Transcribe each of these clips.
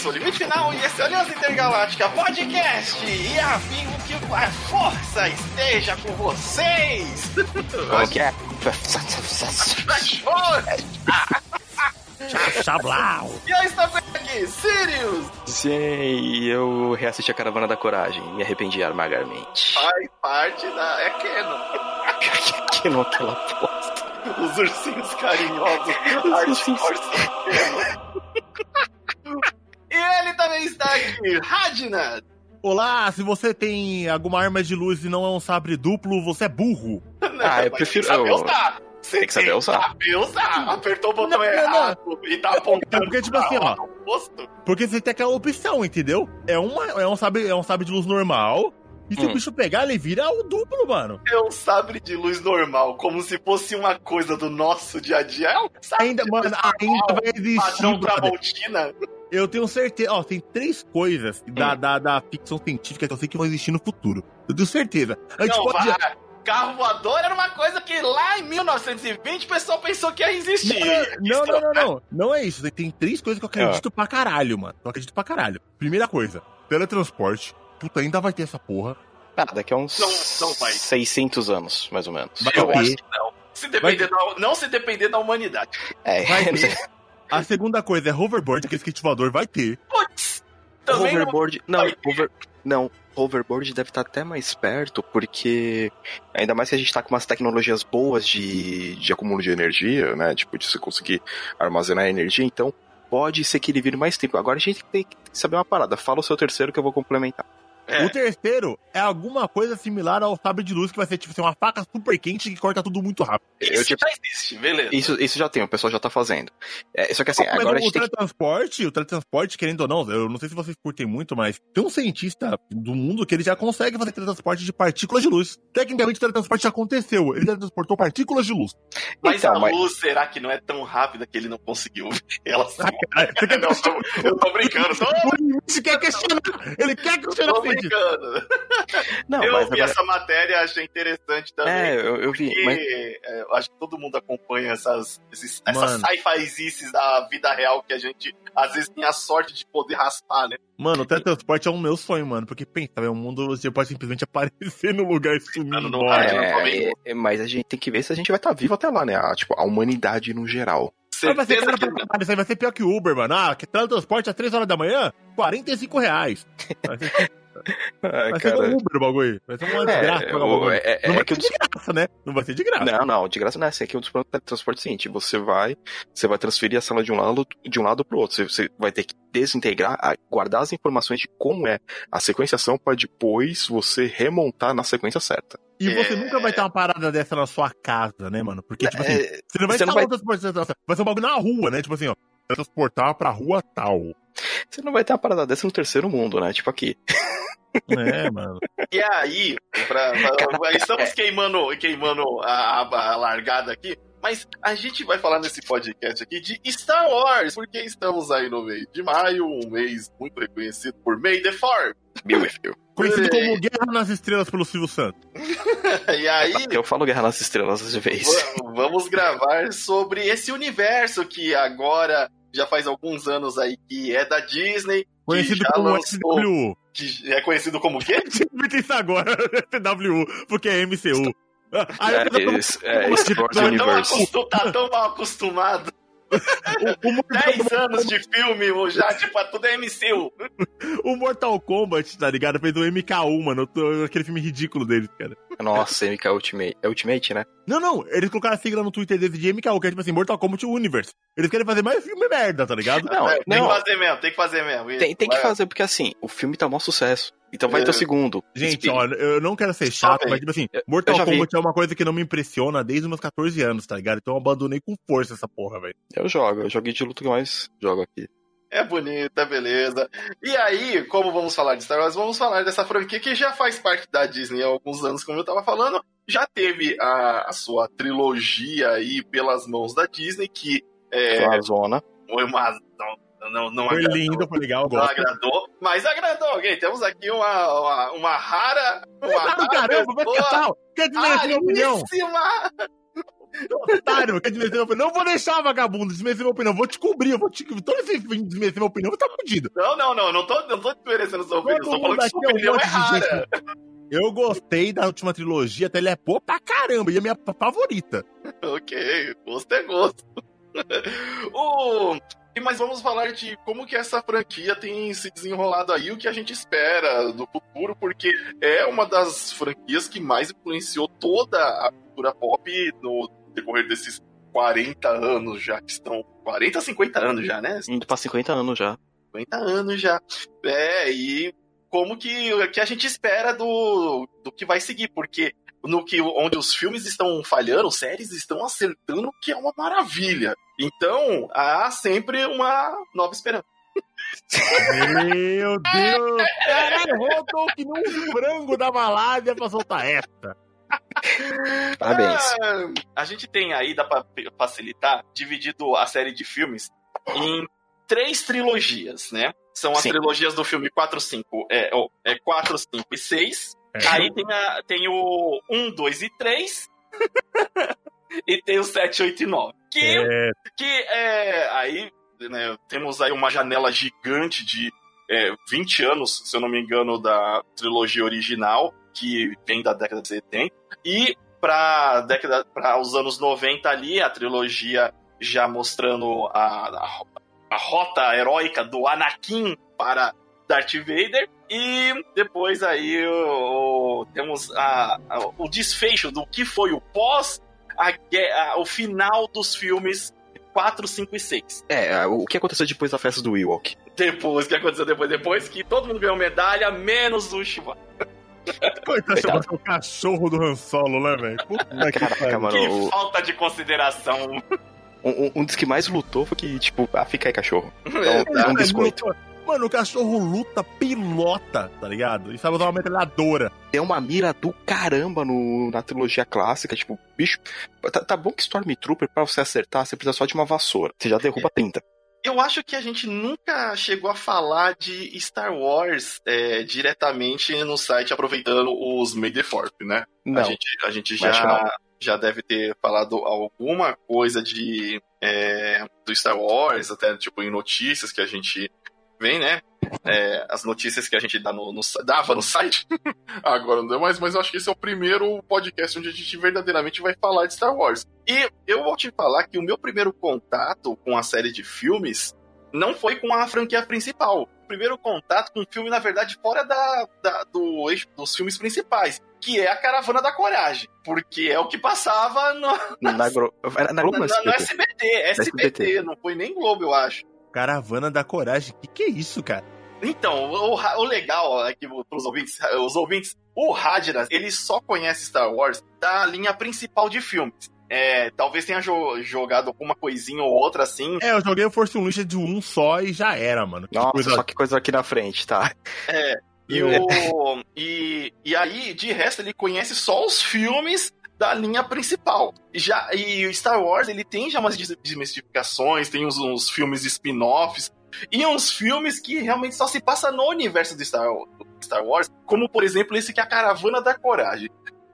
sou o Limite Final e esse é o Aliança Intergaláctica Podcast. E afirmo que a força esteja com vocês. O que é? Chablau! E eu estou aqui, Sirius. Sim, eu reassisti a Caravana da Coragem e me arrependi amargamente. Faz parte da... É Keno. que não aquela bosta. Os ursinhos carinhosos. ursinhos. E ele também está aqui, Radna. Olá, se você tem alguma arma de luz e não é um sabre duplo, você é burro. Ah, eu prefiro- Tem que saber usar. Você Tem que saber usar. saber usar. Apertou o botão Não, não, errado e tá apontando Porque, tipo assim, ó. Porque você tem aquela opção, entendeu? É, uma, é, um, sabre, é um sabre de luz normal. E se Hum. o bicho pegar, ele vira o duplo, mano. É um sabre de luz normal, como se fosse uma coisa do nosso dia a dia. É um sabre Ainda, de mano, luz ainda normal, vai existir, Padrão. Tramontina. Eu tenho certeza. Ó, tem três coisas da, Hum. da, da ficção científica que eu sei que vão existir no futuro. Eu tenho certeza. A gente Não, pode. vai. Carro voador era uma coisa que lá em 1920 o pessoal pensou que ia existir. Não, não, não, não. Não é isso. Tem três coisas que eu acredito pra caralho, mano. Eu acredito pra caralho. Primeira coisa, teletransporte. Puta, ainda vai ter essa porra. Ah, daqui a uns Não, não vai. 600 anos, mais ou menos. Vai Eu ter. acho que não. Se depender da, não se depender da humanidade. É, Vai ter. A segunda coisa é hoverboard, aquele skate voador vai ter. Putz, também não hoverboard. Não, ter. hover, não, hoverboard deve estar até mais perto, porque ainda mais que a gente tá com umas tecnologias boas de, de acúmulo de energia, né? Tipo, de você conseguir armazenar energia, então pode ser que ele vire mais tempo. Agora a gente tem que saber uma parada. Fala o seu terceiro que eu vou complementar. É. O terceiro é alguma coisa similar ao sabre de luz, que vai ser tipo assim, uma faca super quente que corta tudo muito rápido. Eu, Isso tipo, já existe, beleza. isso, isso já tem, o pessoal já tá fazendo. É, só que assim, Mas agora a o gente tem que. teletransporte, o teletransporte, querendo ou não, eu não sei se vocês curtem muito, mas tem um cientista do mundo que ele já consegue fazer teletransporte de partículas de luz. Tecnicamente, o teletransporte já aconteceu. Ele teletransportou partículas de luz. Mas Então, a mas- luz, será que não é tão rápida que ele não conseguiu ver ela assim? Você quer Não, eu tô, eu tô brincando, tô, O quer questionar. Ele quer questionar tô o cientista. Brincando. Não, eu mas vi agora. essa matéria, achei interessante também. É, eu, eu vi. Porque Mas, é, eu acho que todo mundo acompanha essas, esses, essas sci-fizices da vida real que a gente às vezes tem a sorte de poder raspar, né? Mano, o teletransporte é o meu sonho, mano. Porque pensa, é um mundo você pode simplesmente aparecer no lugar e sumir Mano, não é, é, mas a gente tem que ver se a gente vai estar vivo até lá, né? A, tipo, a humanidade no geral. Mas vai ser que pra isso aí vai ser pior que Uber, mano. Ah, que teletransporte às 3 horas da manhã, 45 reais. Vai Ah, vai ser Uber o bagulho. Vai ser uma desgraça. É, o é, é, não é vai que ser de graça, né? Não vai ser de graça. Não, não, de graça não é assim. Aqui o dos planos de transporte é o seguinte: você vai, você vai transferir a sala de um lado, de um lado pro outro. Você, você vai ter que desintegrar, guardar as informações de como é a sequenciação para depois você remontar na sequência certa. E você É. nunca vai ter uma parada dessa na sua casa, né, mano? Porque, tipo assim, É, você não vai você não vai- transporte vai ser um bagulho na rua, né? Tipo assim, ó. Transportar pra rua tal. Você não vai ter uma parada dessa no terceiro mundo, né? Tipo aqui. É, mano. E aí, pra- pra- estamos queimando, queimando a, a- largada aqui, mas a gente vai falar nesse podcast aqui de Star Wars, porque estamos aí no mês de maio, um mês muito reconhecido por May the Fourth. Be with you. Conhecido como Guerra nas Estrelas pelo Silvio Santos. E aí, Eu falo Guerra nas Estrelas às vezes. va- vamos gravar sobre esse universo que agora já faz alguns anos aí que é da Disney, Conhecido como lançou- SWU. que é conhecido como o quê? Inventa isso agora, SWU, porque é MCU. Aí É, eu- esse- é, Wars Tá tão, Universe. acostu- tá tão mal acostumado. o, o Mortal 10 anos de filme, o já, tipo, tudo é MCU. O Mortal Kombat, tá ligado? Fez o MK1, mano. tô- Aquele filme ridículo deles, cara. Nossa, MK Ultimate. É Ultimate, né? Não, não. Eles colocaram a sigla no Twitter deles de MK1, que é tipo assim, Mortal Kombat Universe. Eles querem fazer mais filme merda, tá ligado? Não, É, tem não. que fazer mesmo, tem que fazer mesmo. Tem, tem que fazer, porque assim, o filme tá um maior sucesso. Então vai É. ter o segundo. Gente, ó, eu não quero ser chato, mas tipo assim, Mortal já vi. Kombat é uma coisa que não me impressiona desde os meus 14 anos, tá ligado? Então eu abandonei com força essa porra, velho. Eu jogo, eu joguei de luta que eu mais jogo aqui. É bonito, é beleza. E aí, como vamos falar de Star Wars, vamos falar dessa franquia que já faz parte da Disney há alguns anos, como eu tava falando. Já teve a, a sua trilogia aí pelas mãos da Disney, que é Foi uma zona. foi uma. Não, não, não Foi agradou, lindo, foi legal, Não gosto. agradou, mas agradou alguém. Temos aqui uma, uma, uma rara. Uma Ah, rara caramba, vai pessoa catar! Quer minha opinião? Otário, quer desmerecer minha opinião? Não vou deixar, vagabundo, desmerecer minha opinião. Vou te cobrir, eu vou te. Todo esse desmerecer minha opinião, você tá fudido. Não, não, não, não tô, não tô desmerecendo sua opinião, Todo tô falando que sua é um opinião é rara. Eu gostei da última trilogia, até ele é boa pra caramba, e é minha favorita. Ok, gosto é gosto. o... e Mas vamos falar de como que essa franquia tem se desenrolado aí, o que a gente espera do futuro, porque é uma das franquias que mais influenciou toda a cultura pop no decorrer desses 40 anos já, que estão 40, 50 anos já, né? Indo pra 50 anos já. 50 anos já. É, e como que, que a gente espera do, do que vai seguir, porque no que onde os filmes estão falhando, as séries estão acertando, que é uma maravilha. Então, há sempre uma nova esperança. Meu Deus! Caralho, rodou que nem um frango da Malásia pra soltar essa. Parabéns. Ah, a gente tem aí, dá pra facilitar, dividido a série de filmes em três trilogias, né? São as Sim. trilogias do filme 4, 5, é, ó, é 4, 5 e 6. É. Aí tem, a, tem o 1, 2 e 3. e tem o 7, 8 e 9. Que, É, que é. Aí né, temos aí uma janela gigante de é, 20 anos, se eu não me engano, da trilogia original, que vem da década de 70. E para década para os anos 90 ali, a trilogia já mostrando a, a, a rota heróica do Anakin para Darth Vader. E depois aí o, o- temos a, a- o desfecho do que foi o pós, a, o final dos filmes 4, 5 e 6. É, o que aconteceu depois da festa do Ewok? Depois, o que aconteceu depois? Depois que todo mundo ganhou medalha, menos o Chewbacca. Coitado, chamando o cachorro do Han Solo, né, velho? Puta que Caraca, pariu. mano. Que o- falta de consideração. Um, um- um dos que mais lutou foi que, tipo, ah, fica aí, cachorro. Então, Exato. um biscoito. Mano, o cachorro luta, pilota, tá ligado? E sabe usar uma metralhadora. Deu uma mira do caramba no, na trilogia clássica. Tipo, bicho, tá, tá bom que Stormtrooper, pra você acertar, você precisa só de uma vassoura. Você já derruba 30. Eu acho que a gente nunca chegou a falar de Star Wars é, diretamente no site, aproveitando os May the Fourth, né? A Não. gente, a gente Acho que já, já deve ter falado alguma coisa de é, do Star Wars, até tipo em notícias que a gente vem, né? É, as notícias que a gente dá no, no- dava no site. Agora não deu mais, mas eu acho que esse é o primeiro podcast onde a gente verdadeiramente vai falar de Star Wars. E eu vou te falar que o meu primeiro contato com a série de filmes não foi com a franquia principal. O primeiro contato com um filme, na verdade, fora da, da- do dos filmes principais, que é a Caravana da Coragem. Porque é o que passava no, Na, Gro... era na Globo na- ou na- SBT? SBT. SBT, SBT. não foi nem Globo, eu acho. Caravana da Coragem. Que que é isso, cara? Então, o, o legal aqui pros ouvintes, os ouvintes, o Radras, ele só conhece Star Wars da linha principal de filmes. É, talvez tenha jo- jogado alguma coisinha ou outra assim. É, eu joguei o Force Unleashed de um só e já era, mano. Que Nossa, coisa- só que coisa aqui na frente, tá? É, e, o, e, e aí, de resto, ele conhece só os filmes da linha principal. E Já, e o Star Wars, ele tem já umas des- desmistificações, tem uns, uns filmes spin-offs, e uns filmes que realmente só se passa no universo do Star, Star Wars, como, por exemplo, esse que é a Caravana da Coragem.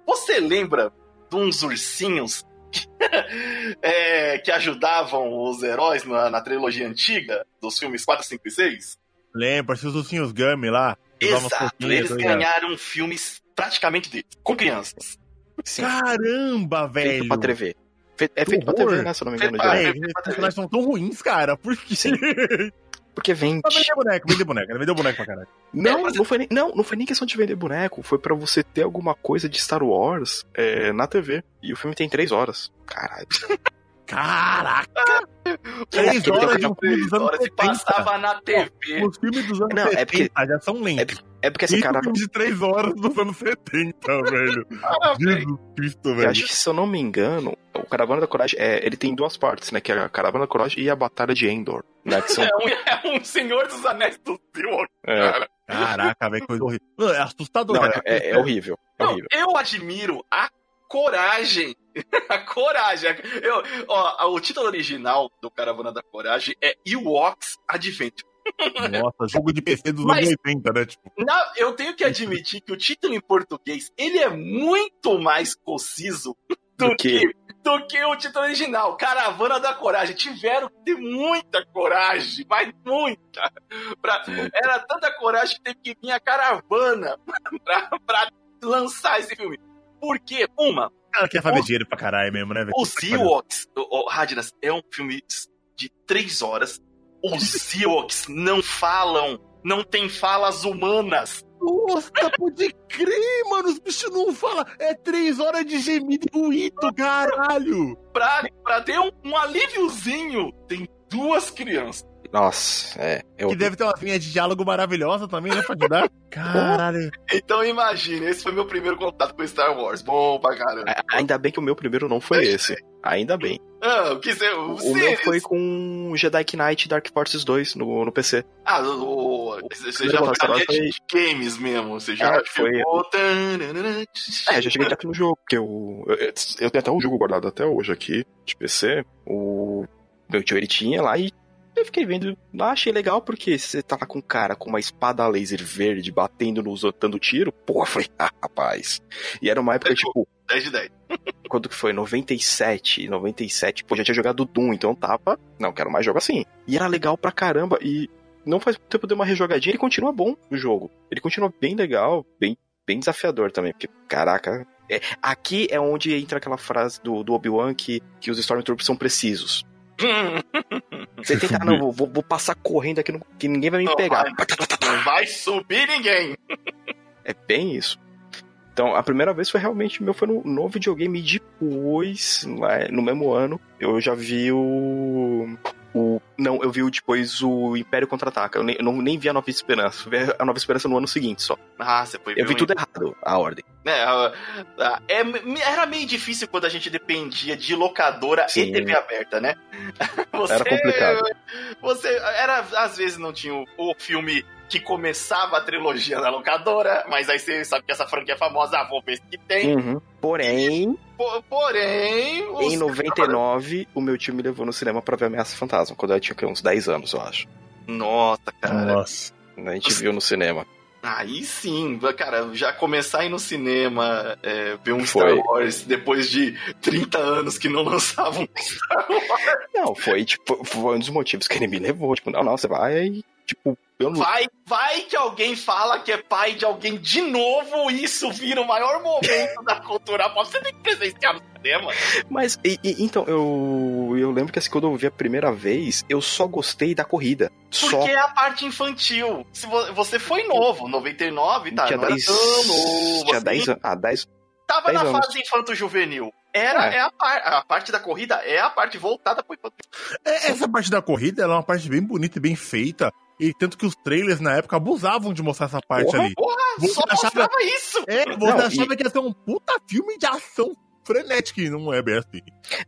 Você lembra de uns ursinhos que, é, que ajudavam os heróis na, na trilogia antiga, dos filmes 4, 5 e 6? Lembra, os ursinhos Gummy lá. Exato, eles tá ligado? ganharam filmes praticamente deles, com crianças. Sim. Caramba, velho. Feito pra TV. Fe- É feito pra horror. TV, né? Se eu não me engano. Feito pra- já. É, esses personagens são tão ruins, cara. Por quê? Porque vende. Pra vender boneco, vender boneco? Vendeu boneco pra caralho. Não, É, mas- não, foi nem, não, não foi nem questão de vender boneco. Foi pra você ter alguma coisa de Star Wars é, na TV. E o filme tem três horas. Caralho. Caraca! Três aquele horas de um filme dos anos Agora se 70. passava na TV. Os filmes dos anos Não, é 70 já são lentos. É porque esse E cara. filme de três horas dos anos 70, velho. Ah. Jesus Cristo, Eu velho. acho que, se eu não me engano, o Caravana da Coragem, é, ele tem duas partes, né? Que é a Caravana da Coragem e a Batalha de Endor. Né, são, É um, é um Senhor dos Anéis do Senhor. é, cara. Caraca, velho, coisa horrível. Não, é assustador. não, cara. é, é horrível. É Não, horrível. eu admiro a coragem. a coragem. Eu, ó, o título original do Caravana da Coragem é Ewoks Adventure. Nossa, jogo de PC dos Mas- anos 80, né? Tipo, Na- eu tenho que admitir que o título em português ele é muito mais conciso do Do que- que, do que o título original. Caravana da Coragem. Tiveram que ter muita coragem, mas muita. Pra... Era tanta coragem que teve que vir a caravana pra, pra lançar esse filme. Porque, uma. Ela quer fazer dinheiro pra caralho mesmo, né? Os Ewoks, o, Radnas, é um filme de três horas. Os Ewoks não falam, não tem falas humanas. Nossa, pode crer, mano. Os bichos não falam. É três horas de gemido e ruído, caralho. Pra, pra ter um, um alíviozinho, tem duas crianças. Nossa, é. Eu... Que deve ter uma linha de diálogo maravilhosa também, né? Pra ajudar. Caralho. Então imagine, esse foi meu primeiro contato com Star Wars. Bom pra caramba. Ainda bem que o meu primeiro não foi esse. Ainda bem. Ah, o que você. O, o meu foi com Jedi Knight Dark Forces 2 no, no PC. Ah, o, você já foi foi... games mesmo. Você já é, foi. É, já cheguei direto no jogo, porque eu, eu, eu tenho até um jogo guardado até hoje aqui, de PC. O meu tio ele tinha lá e eu fiquei vendo, achei legal porque você tava com um cara com uma espada laser verde batendo nos dando tiro. Pô, eu falei, ah, rapaz. E era uma época, tipo. 10 de 10. quando que foi? 97, 97. Pô, já tinha jogado Doom, então tava. Não, quero mais jogo assim. E era legal pra caramba. E não faz tempo de uma rejogadinha, ele continua bom o jogo. Ele continua bem legal, bem, bem desafiador também. Porque, caraca. É, aqui é onde entra aquela frase do, do Obi-Wan que, que os Stormtroopers são precisos. Você tenta, não, vou, vou, passar correndo aqui que ninguém vai me não pegar. Vai, não vai subir ninguém. É bem isso. Então, a primeira vez foi realmente meu, foi no, no videogame. E depois, no mesmo ano, eu já vi o. o não, eu vi depois o Império Contra-Ataca. Eu nem, eu não, nem vi a Nova Esperança. Eu vi a Nova Esperança no ano seguinte só. Ah, você foi Eu vi tudo errado, a ordem. É, é, era meio difícil quando a gente dependia de locadora Sim. e TV aberta, né? Você, era complicado. Você, era, às vezes não tinha o, o filme que começava a trilogia na locadora, mas aí você sabe que essa franquia é famosa, ah, vou ver que tem. Uhum. Porém. Por, porém. Em 99, caras... o meu tio me levou no cinema pra ver Ameaça Fantasma, quando eu tinha uns 10 anos, eu acho. Nossa, cara. Nossa. A gente viu no cinema. Aí sim, cara, já começar a ir no cinema, é, ver um foi. Star Wars depois de 30 anos que não lançavam Star Wars. Não, foi tipo, foi um dos motivos que ele me levou. Tipo, não, não, você vai tipo, eu não... Vai, vai que alguém fala que é pai de alguém de novo e isso vira o maior momento da cultura pop. Você tem que presenciar no cinema. Mas, e, e, então, eu, eu lembro que assim, quando eu vi a primeira vez, eu só gostei da corrida. Porque só... é a parte infantil. Se você foi novo, 99, tá? Tinha 10 anos. Tinha 10 assim. anos. Ah, 10 Tava na anos. fase infanto-juvenil. Era, é. é a, par, a, parte da corrida é a parte voltada pro infanto. É, essa parte da corrida é uma parte bem bonita e bem feita. E tanto que os trailers na época abusavam de mostrar essa parte porra, ali. Porra, você só achava isso! É, você não, achava e... que ia ser um puta filme de ação frenético e não é bem assim.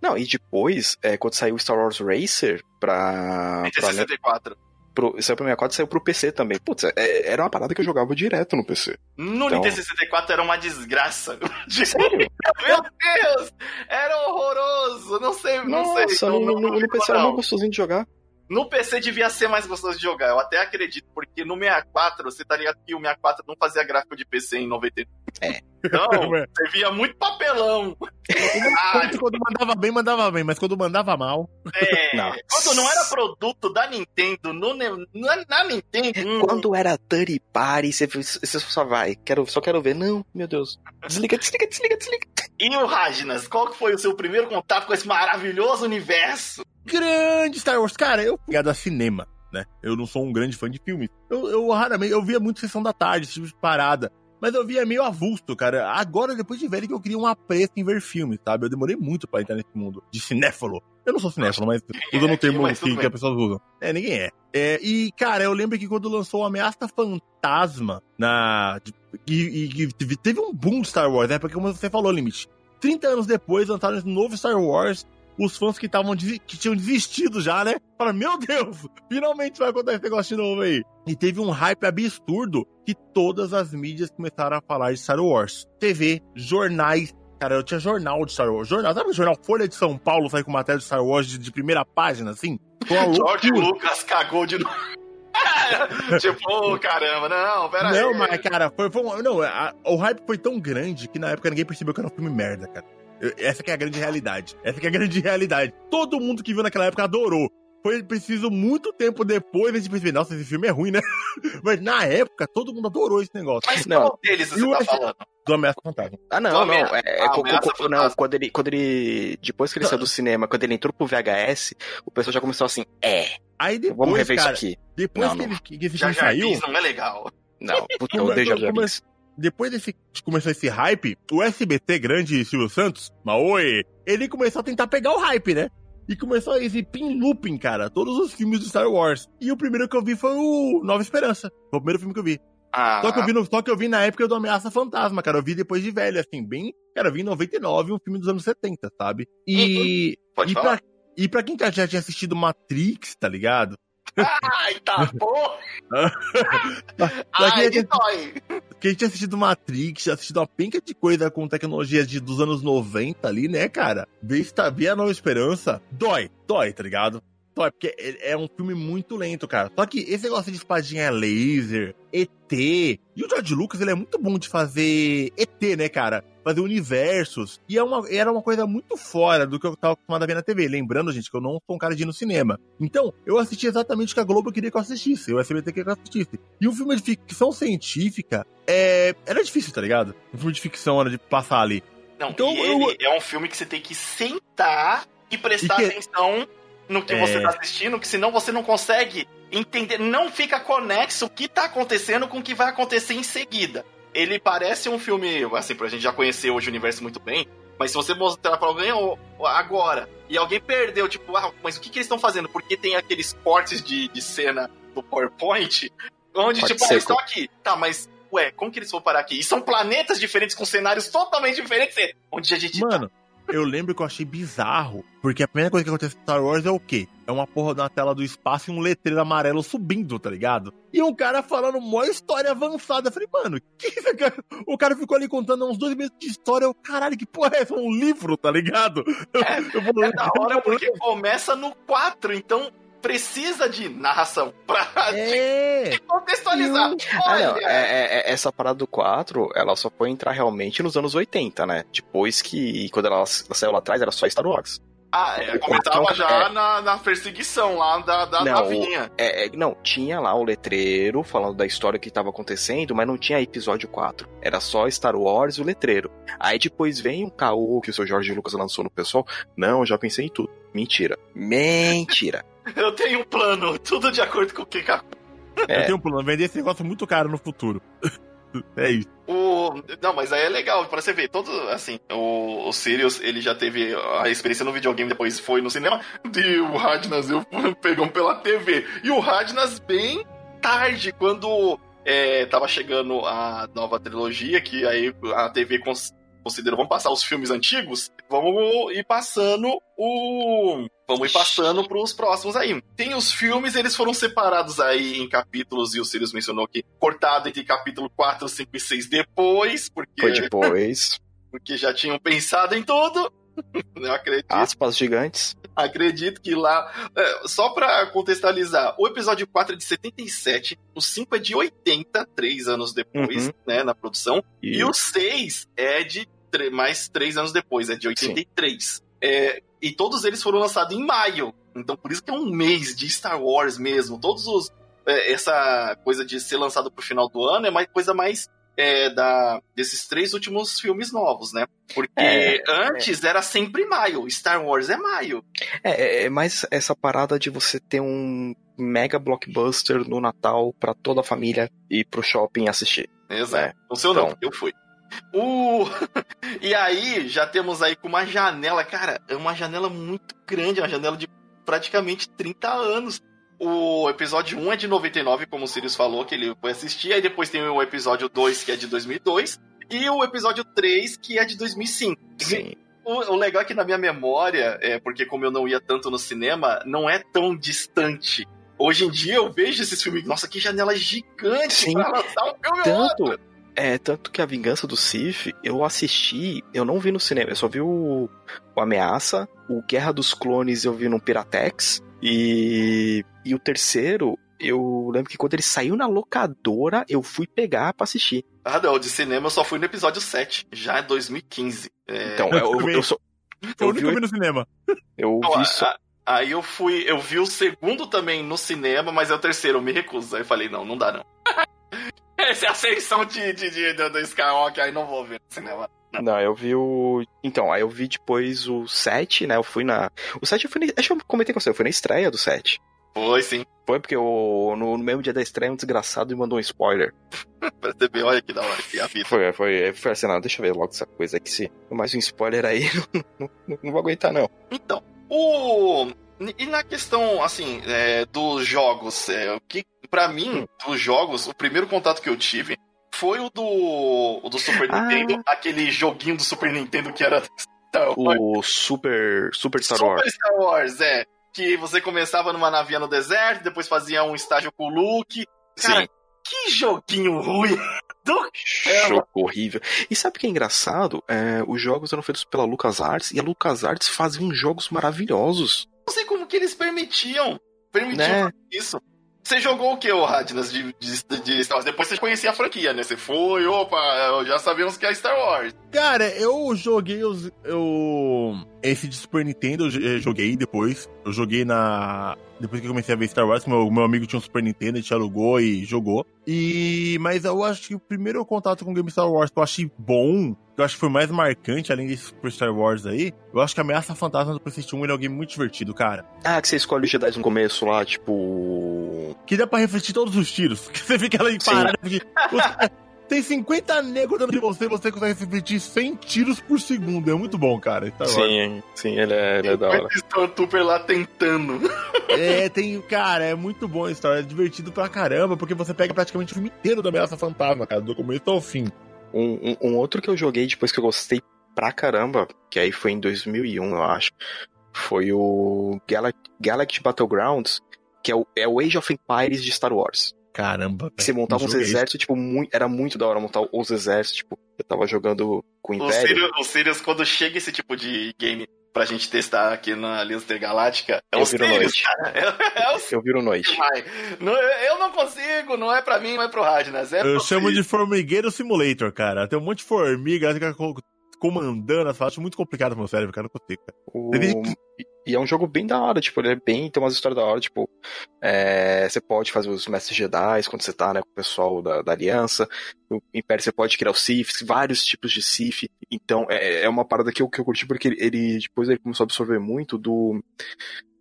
Não, e depois, é, quando saiu Star Wars Racer pra. pra 64. Pro, saiu pro 64 saiu pro PC também. Putz, é, era uma parada que eu jogava direto no PC. No então... Nintendo 64 era uma desgraça. Sério? Meu Deus! Era horroroso! Não sei, não Nossa, sei. No, no, no, no PC era muito gostosinho de jogar. No PC devia ser mais gostoso de jogar, eu até acredito, porque no 64, você tá ligado que o 64 não fazia gráfico de PC em 99. É. Então, você via muito papelão. quando mandava bem, mandava bem, mas quando mandava mal. É. Não. Quando não era produto da Nintendo, no, na, na Nintendo. Hum. Quando era Dirty Party, você, você só vai. Quero, só quero ver. Não, meu Deus. Desliga, desliga, desliga, desliga. E o Rajnas, qual foi o seu primeiro contato com esse maravilhoso universo? grande Star Wars. Cara, eu ligado a cinema, né? Eu não sou um grande fã de filmes. Eu, eu raramente, eu via muito Sessão da Tarde, esse tipo de parada. Mas eu via meio avulso, cara. Agora, depois de velho, que eu queria um apreço em ver filmes, sabe? Eu demorei muito pra entrar nesse mundo de cinéfalo. Eu não sou cinéfalo, mas usando o termo que, que as pessoas usam. É, ninguém é. é. E, cara, eu lembro que quando lançou Ameaça Fantasma na. E, e, teve um boom de Star Wars, né? Porque, como você falou, Limite. 30 anos depois lançaram esse novo Star Wars os fãs que estavam que tinham desistido já, né? Falaram, meu Deus, finalmente vai acontecer esse negócio de novo aí. E teve um hype absurdo que todas as mídias começaram a falar de Star Wars. TV, jornais. Cara, eu tinha jornal de Star Wars. Jornal, sabe o jornal Folha de São Paulo sai com matéria de Star Wars de, de primeira página, assim? George Lucas cagou de novo. tipo, oh, caramba, não, pera não, aí. mas, cara, foi, foi não, a, o hype foi tão grande que na época ninguém percebeu que era um filme merda, cara. Eu- essa que é a grande realidade. Essa que é a grande realidade. Todo mundo que viu naquela época adorou. Foi preciso muito tempo depois a gente perceber, nossa, esse filme é ruim, né? Mas na época, todo mundo adorou esse negócio. Mas Não. qual deles você E tá falando? Do Ameaça Fantasma. Ah, não, não. É, é a co- não, quando ele, quando ele. Depois que ele saiu do cinema, quando ele entrou pro VHS, o pessoal já começou assim: é, Aí depois, vamos rever cara, isso aqui. depois Não, que, não. ele, que esse Já filme saiu, Jardim não é legal. Não, puta, eu come- Binks. depois desse que começou esse hype, o SBT grande Silvio Santos, Maoi, ele começou a tentar pegar o hype, né? E começou a exibir em looping, cara, todos os filmes do Star Wars. E o primeiro que eu vi foi o Nova Esperança. Foi o primeiro filme que eu vi. Ah, Só que eu vi, no, só que eu vi na época do Ameaça Fantasma, cara. Eu vi depois de velho, assim, bem. Cara, eu vi em 99, um filme dos anos 70, sabe? E. pode e, falar. pra, e pra quem já tinha assistido Matrix, tá ligado? Ai, tá bom. Ai, quem, que dói. quem tinha assistido Matrix, tinha assistido uma penca de coisa com tecnologias de, dos anos 90 ali, né, cara? Ver, esta- ver a Nova Esperança, dói, dói, tá ligado? Dói, porque é um filme muito lento, cara. Só que esse negócio de espadinha laser, ET. E o George Lucas, ele é muito bom de fazer ET, né, cara? Fazer universos. E é uma, era uma coisa muito fora do que eu tava acostumado a ver na TV. Lembrando, gente, que eu não sou um cara de ir no cinema. Então, eu assisti exatamente o que a Globo queria que eu assistisse. O SBT queria que eu assistisse. E um filme de ficção científica é... era difícil, tá ligado? Um filme de ficção era de passar ali. Não, Então, eu- ele é um filme que você tem que sentar e prestar E que- atenção no que É. você tá assistindo, que senão você não consegue entender, não fica conexo o que tá acontecendo com o que vai acontecer em seguida. Ele parece um filme, assim, pra gente já conhecer hoje o universo muito bem, mas se você mostrar pra alguém agora e alguém perdeu, tipo, ah, mas o que, que eles estão fazendo? Porque tem aqueles cortes de, de cena do PowerPoint, onde, Corte tipo, ah, eles estão aqui. Tá, mas, ué, como que eles vão parar aqui? E são planetas diferentes com cenários totalmente diferentes, onde a gente tá. Eu lembro que eu achei bizarro, porque a primeira coisa que acontece em Star Wars é o quê? É uma porra na tela do espaço e um letreiro amarelo subindo, tá ligado? E um cara falando uma história avançada. Eu falei, mano, que isso, cara? O cara ficou ali contando uns dois meses de história. Eu, caralho, que porra é essa? Um livro, tá ligado? É, Eu vou- É da hora porque começa no 4, então precisa de narração pra É! contextualizar. Ah, Olha, não, é- é- é- essa parada do 4, ela só foi entrar realmente nos anos 80, né? Depois que, quando ela, ela saiu lá atrás, era só Star Wars. ah, é, começava quatro já é- na, na perseguição lá da, da Não, navinha. É, é, não, tinha lá o letreiro falando da história que tava acontecendo, mas não tinha episódio 4. Era só Star Wars e o letreiro. Aí depois vem um caô que o seu Jorge Lucas lançou no pessoal. Não, eu já pensei em tudo. Mentira. Mentira. Eu tenho um plano, tudo de acordo com o que. Eu É, tenho um plano, vender esse negócio muito caro no futuro. é isso. O... Não, mas aí é legal, pra você ver, todo, assim, o, o Sirius, ele já teve a experiência no videogame, depois foi no cinema, e o Radnas, eu pegamos pela TV. E o Radnas bem tarde, quando é, tava chegando a nova trilogia, que aí a TV cons- considerou, vamos passar os filmes antigos, vamos ir passando o... Vamos ir passando pros próximos aí. Tem os filmes, eles foram separados aí em capítulos, e o Sirius mencionou que cortado entre capítulo 4, 5 e 6 depois, porque, foi depois. porque já tinham pensado em tudo. Eu acredito, Aspas gigantes. acredito que lá. é, só pra contextualizar, o episódio 4 é de 77, o 5 é de 80, três anos depois, Uhum. né, na produção. E, E o 6 é de mais três anos depois, é de 83. É, e todos eles foram lançados em maio. Então por isso que é um mês de Star Wars mesmo. Todos os. é, essa coisa de ser lançado pro final do ano é mais coisa mais. é, da, desses três últimos filmes novos, né? Porque É, antes era sempre maio. Star Wars é maio. É, é, é mais essa parada de você ter um mega blockbuster no Natal pra toda a família ir pro shopping assistir. Exato. É, O seu não, então. eu fui. O... e aí, já temos aí com uma janela, cara, é uma janela muito grande, é uma janela de praticamente 30 anos. O episódio 1 é de 99, como o Sirius falou, que ele foi assistir. Aí depois tem o episódio 2, que é de 2002. E o episódio 3, que é de 2005. Sim. O, o legal é que na minha memória, é porque como eu não ia tanto no cinema, não é tão distante. Hoje em dia eu vejo esses filmes, nossa, que janela gigante Sim. pra lançar um filme ou outro. É, tanto que a Vingança do Sif, eu assisti, eu não vi no cinema, eu só vi o, o Ameaça, o Guerra dos Clones eu vi no Piratex, e, e o terceiro, eu lembro que quando ele saiu na locadora, eu fui pegar pra assistir. Ah, não, de cinema eu só fui no episódio 7, já é 2015. É, Então, eu, eu, eu sou. Foi o Eu único que eu vi, vi no cinema. eu Então, vi só. a- Aí eu fui, eu vi o segundo também no cinema, mas é o terceiro, eu me recuso. Aí eu falei, não, não dá não. Essa é a ascensão de, de, de, do, do Skywalker, aí não vou ver no cinema. Não, eu vi o. Então, aí eu vi depois o 7, né? Eu fui na. O 7 eu fui na. Acho que eu comentei com você, eu fui na estreia do 7. Foi sim, Foi porque o, no, no mesmo dia da estreia um desgraçado me mandou um spoiler. perceber, olha que da hora que é a vida. Foi, foi, foi assim, não, deixa eu ver logo essa coisa aqui. Se mais um spoiler aí, não, não, não vou aguentar, não. Então, o. E na questão, assim, é, dos jogos, é, o que, pra mim, dos jogos, o primeiro contato que eu tive foi o do, o do Super Ah. Nintendo, aquele joguinho do Super Nintendo que era Star Wars. O Super, Super Star Wars. Super Star Wars, é. Que você começava numa navinha no deserto, depois fazia um estágio com o Luke. Cara, Sim. que joguinho ruim do Jogo horrível. E sabe o que é engraçado? É, os jogos eram feitos pela LucasArts e a LucasArts fazia uns jogos maravilhosos. Não sei como que eles permitiam. Permitiam Né? isso. Você jogou o que, ô Radnas, de, de, de Star Wars? Depois você conhecia a franquia, né? Você foi, opa, já sabemos que é Star Wars. Cara, eu joguei os. Eu. Esse de Super Nintendo eu eu joguei depois. Eu joguei na. Depois que eu comecei a ver Star Wars, meu, meu amigo tinha um Super Nintendo, a gente alugou e jogou. E. Mas eu acho que o primeiro contato com o game Star Wars que eu achei bom, eu acho que foi mais marcante, além desse Super Star Wars aí, eu acho que a Ameaça Fantasma do PlayStation 1 ele é um game muito divertido, cara. Ah, que você escolhe os Jedi no começo lá, tipo. Que dá pra refletir todos os tiros. Que você fica lá em parada. Tem 50 negros dentro de você e você consegue refletir 100 tiros por segundo. É muito bom, cara. Wars. Sim, sim, ele é, ele é da hora. Stormtrooper lá tentando. É, tem. Cara, é muito bom a história. É divertido pra caramba, porque você pega praticamente o filme inteiro da Ameaça Fantasma, cara, do começo ao fim. Um, um, um outro que eu joguei depois que eu gostei pra caramba, que aí foi em 2001, eu acho, foi o Gal Galaxy Battlegrounds, que é o, é o Age of Empires de Star Wars. Caramba, você montava uns exércitos, tipo, muito, era muito da hora montar os exércitos, tipo, eu tava jogando com o O Império. Sirius, o Sirius, quando chega esse tipo de game pra gente testar aqui na Aliança Intergaláctica, é Eu viro noite. cara. É, é o Eu viro noite. Não, eu não consigo, não é pra mim, não é pro Radnas. É Eu pro chamo de Formigueiro Simulator, cara. Tem um monte de formiga, comandando as falas. Acho muito complicado pro meu cérebro, cara. Não consigo, cara. O- Ele- E é um jogo bem da hora, tipo, ele é bem. Tem umas histórias da hora, tipo. é, você pode fazer os mestres Jedi quando você tá, né, com o pessoal da, da aliança. O Império você pode criar os Siths, vários tipos de Sith. Então é, é uma parada que eu, que eu curti porque ele, ele- depois ele começou a absorver muito do,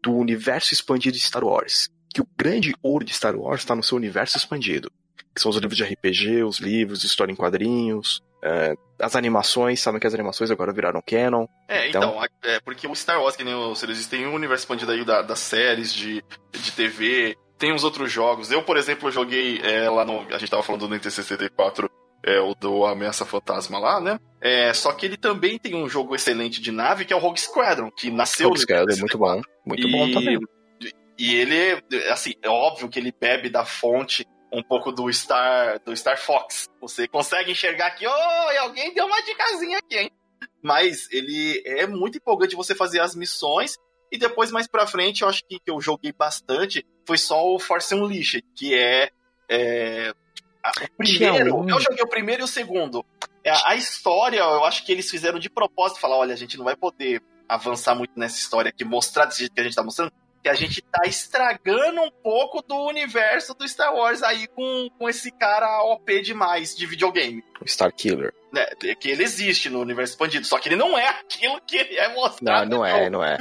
do universo expandido de Star Wars. Que o grande ouro de Star Wars tá no seu universo expandido. Que são os livros de RPG, os livros de história em quadrinhos. É, as animações, sabem que as animações agora viraram canon. É, Então- então, é porque o Star Wars, que nem o Sirius, tem um universo expandido aí da- das séries de, de TV, tem uns outros jogos. Eu, por exemplo, joguei é, lá no. A gente tava falando do NT64, é, o do Ameaça Fantasma lá, né? É, só que ele também tem um jogo excelente de nave, que é o Rogue Squadron, que nasceu Rogue Squadron é muito bom. Muito bom também. E ele, assim, é óbvio que ele bebe da fonte um pouco do Star, do Star Fox. Você consegue enxergar que, oh, alguém deu uma dicasinha aqui, hein? Mas ele é muito empolgante você fazer as missões. E depois, mais pra frente, eu acho que, que eu joguei bastante. Foi só o Force Unleashed, que é. é a- o primeiro, eu joguei o primeiro e o segundo. É, A, a história, eu acho que eles fizeram de propósito, falar, olha, a gente não vai poder avançar muito nessa história aqui, mostrar desse jeito que a gente tá mostrando, que a gente tá estragando um pouco do universo do Star Wars aí com, com esse cara OP demais de videogame. O Star Killer. Né? Que ele existe no universo expandido, só que ele não é aquilo que ele é Não, mostrado. não é, não é.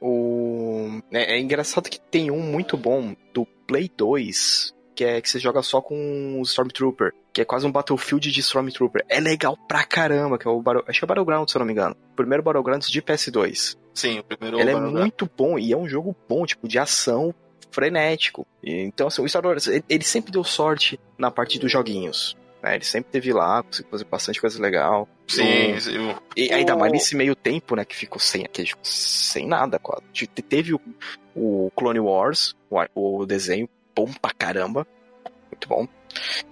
O... É, é engraçado que tem um muito bom do Play 2, que é que você joga só com o Stormtrooper, que é quase um Battlefield de Stormtrooper. É legal pra caramba, que é o Battle... acho que é Battlegrounds, se eu não me engano. O primeiro Battlegrounds de PS2. Sim, o primeiro. Ele é muito bom e é um jogo bom, tipo, de ação frenético. E, então, assim, o Star Wars, ele, ele sempre deu sorte na parte dos joguinhos. Né? Ele sempre teve lá, conseguiu fazer bastante coisa legal. Sim, O- sim. E ainda mais nesse meio tempo, né, que ficou sem, que ficou sem nada, quase. Te- Teve o, o Clone Wars, o, o desenho, bom pra caramba. Muito bom.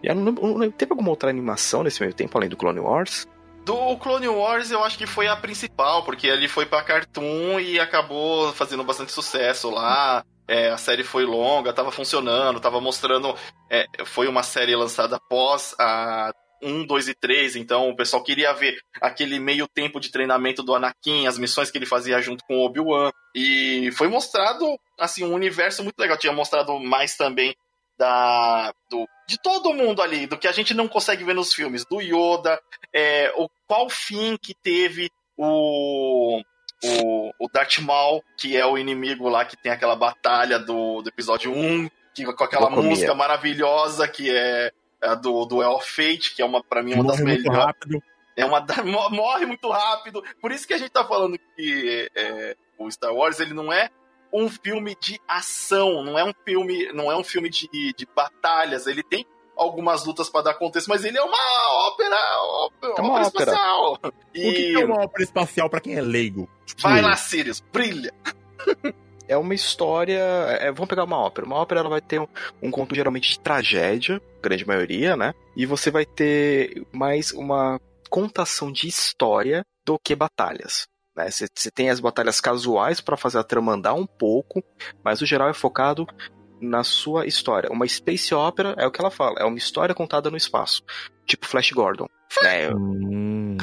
E eu não lembro- eu não lembro- teve alguma outra animação nesse meio tempo, além do Clone Wars? Do Clone Wars, eu acho que foi a principal, porque ele foi pra Cartoon e acabou fazendo bastante sucesso lá. É, a série foi longa, tava funcionando, tava mostrando. é, foi uma série lançada após a 1, 2 e 3, então o pessoal queria ver aquele meio tempo de treinamento do Anakin, as missões que ele fazia junto com Obi-Wan. E foi mostrado, assim, um universo muito legal. Tinha mostrado mais também da do, de todo mundo ali, do que a gente não consegue ver nos filmes, do Yoda, é, o qual fim que teve o o, o Darth Maul, que é o inimigo lá que tem aquela batalha do, do episódio 1, que, com aquela música maravilhosa que é a do, do El Fate, que é uma para mim uma Morre das melhores. rápido. É uma morre muito rápido. Por isso que a gente tá falando que é, o Star Wars ele não é um filme de ação, não é um filme, não é um filme de, de batalhas. Ele tem algumas lutas para dar contexto, mas ele é uma ópera, ópera, É uma ópera ópera. espacial. O que E é uma ópera espacial pra quem é leigo? Tipo, vai lá, Sirius, brilha. É uma história. é, vamos pegar uma ópera. Uma ópera ela vai ter um, um conto geralmente de tragédia, grande maioria, né? E você vai ter mais uma contação de história do que batalhas. Né? Você tem as batalhas casuais pra fazer a trama andar um pouco, mas o geral é focado na sua história. Uma space opera é o que ela fala, é uma história contada no espaço, tipo Flash Gordon. Né? Hum.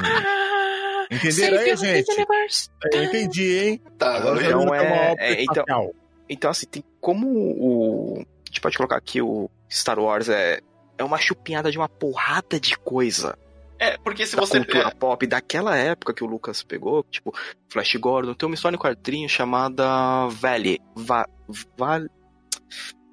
Entenderam aí, gente? Eu entendi, hein? Tá, Agora eu- eu Então é- é, então-. Então, assim, tem como o. A gente pode colocar aqui o Star Wars é, é uma chupinhada de uma porrada de coisa é, porque se da você cultura é, pop daquela época que o Lucas pegou, tipo, Flash Gordon, tem uma história em quadrinho chamada Valley. Va, Val,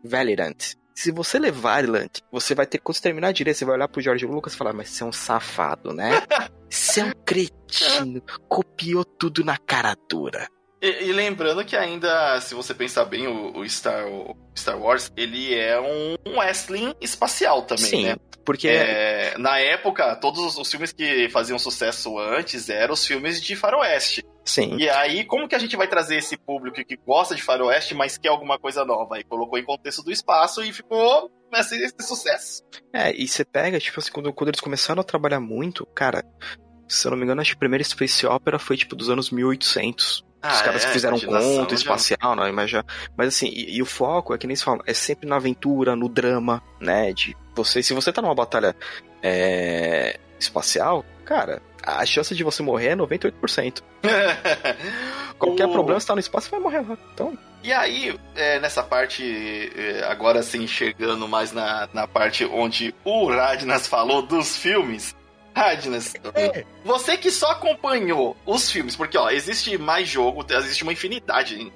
Valiant. Se você ler Valiant, você vai ter, quando você terminar direito, você vai olhar pro George Lucas e falar, mas você é um safado, né? Você é um cretino, copiou tudo na cara dura. E, e lembrando que ainda, se você pensar bem, o, o Star, o Star Wars, ele é um, um wrestling espacial também, Sim, né? porque É, na época, todos os, filmes que faziam sucesso antes eram os filmes de faroeste. sim, E aí, como que a gente vai trazer esse público que gosta de faroeste, mas quer alguma coisa nova? Aí colocou em contexto do espaço e ficou esse, esse sucesso. É, e você pega, tipo assim, quando, quando eles começaram a trabalhar muito, cara, se eu não me engano, acho que a primeira Space Opera foi, tipo, dos anos 1800. Os Ah, caras é, que fizeram conto espacial, né, mas já... Mas assim, e, e o foco é que nem se fala, é sempre na aventura, no drama, né, de você... Se você tá numa batalha é, espacial, cara, a chance de você morrer é 98%. Qualquer O- problema, você tá no espaço, você vai morrer lá. Então, E aí, é, nessa parte, é, agora sim, chegando mais na, na parte onde o Radnas falou dos filmes. Radnas, É. você que só acompanhou os filmes, porque ó, existe mais jogo, existe uma infinidade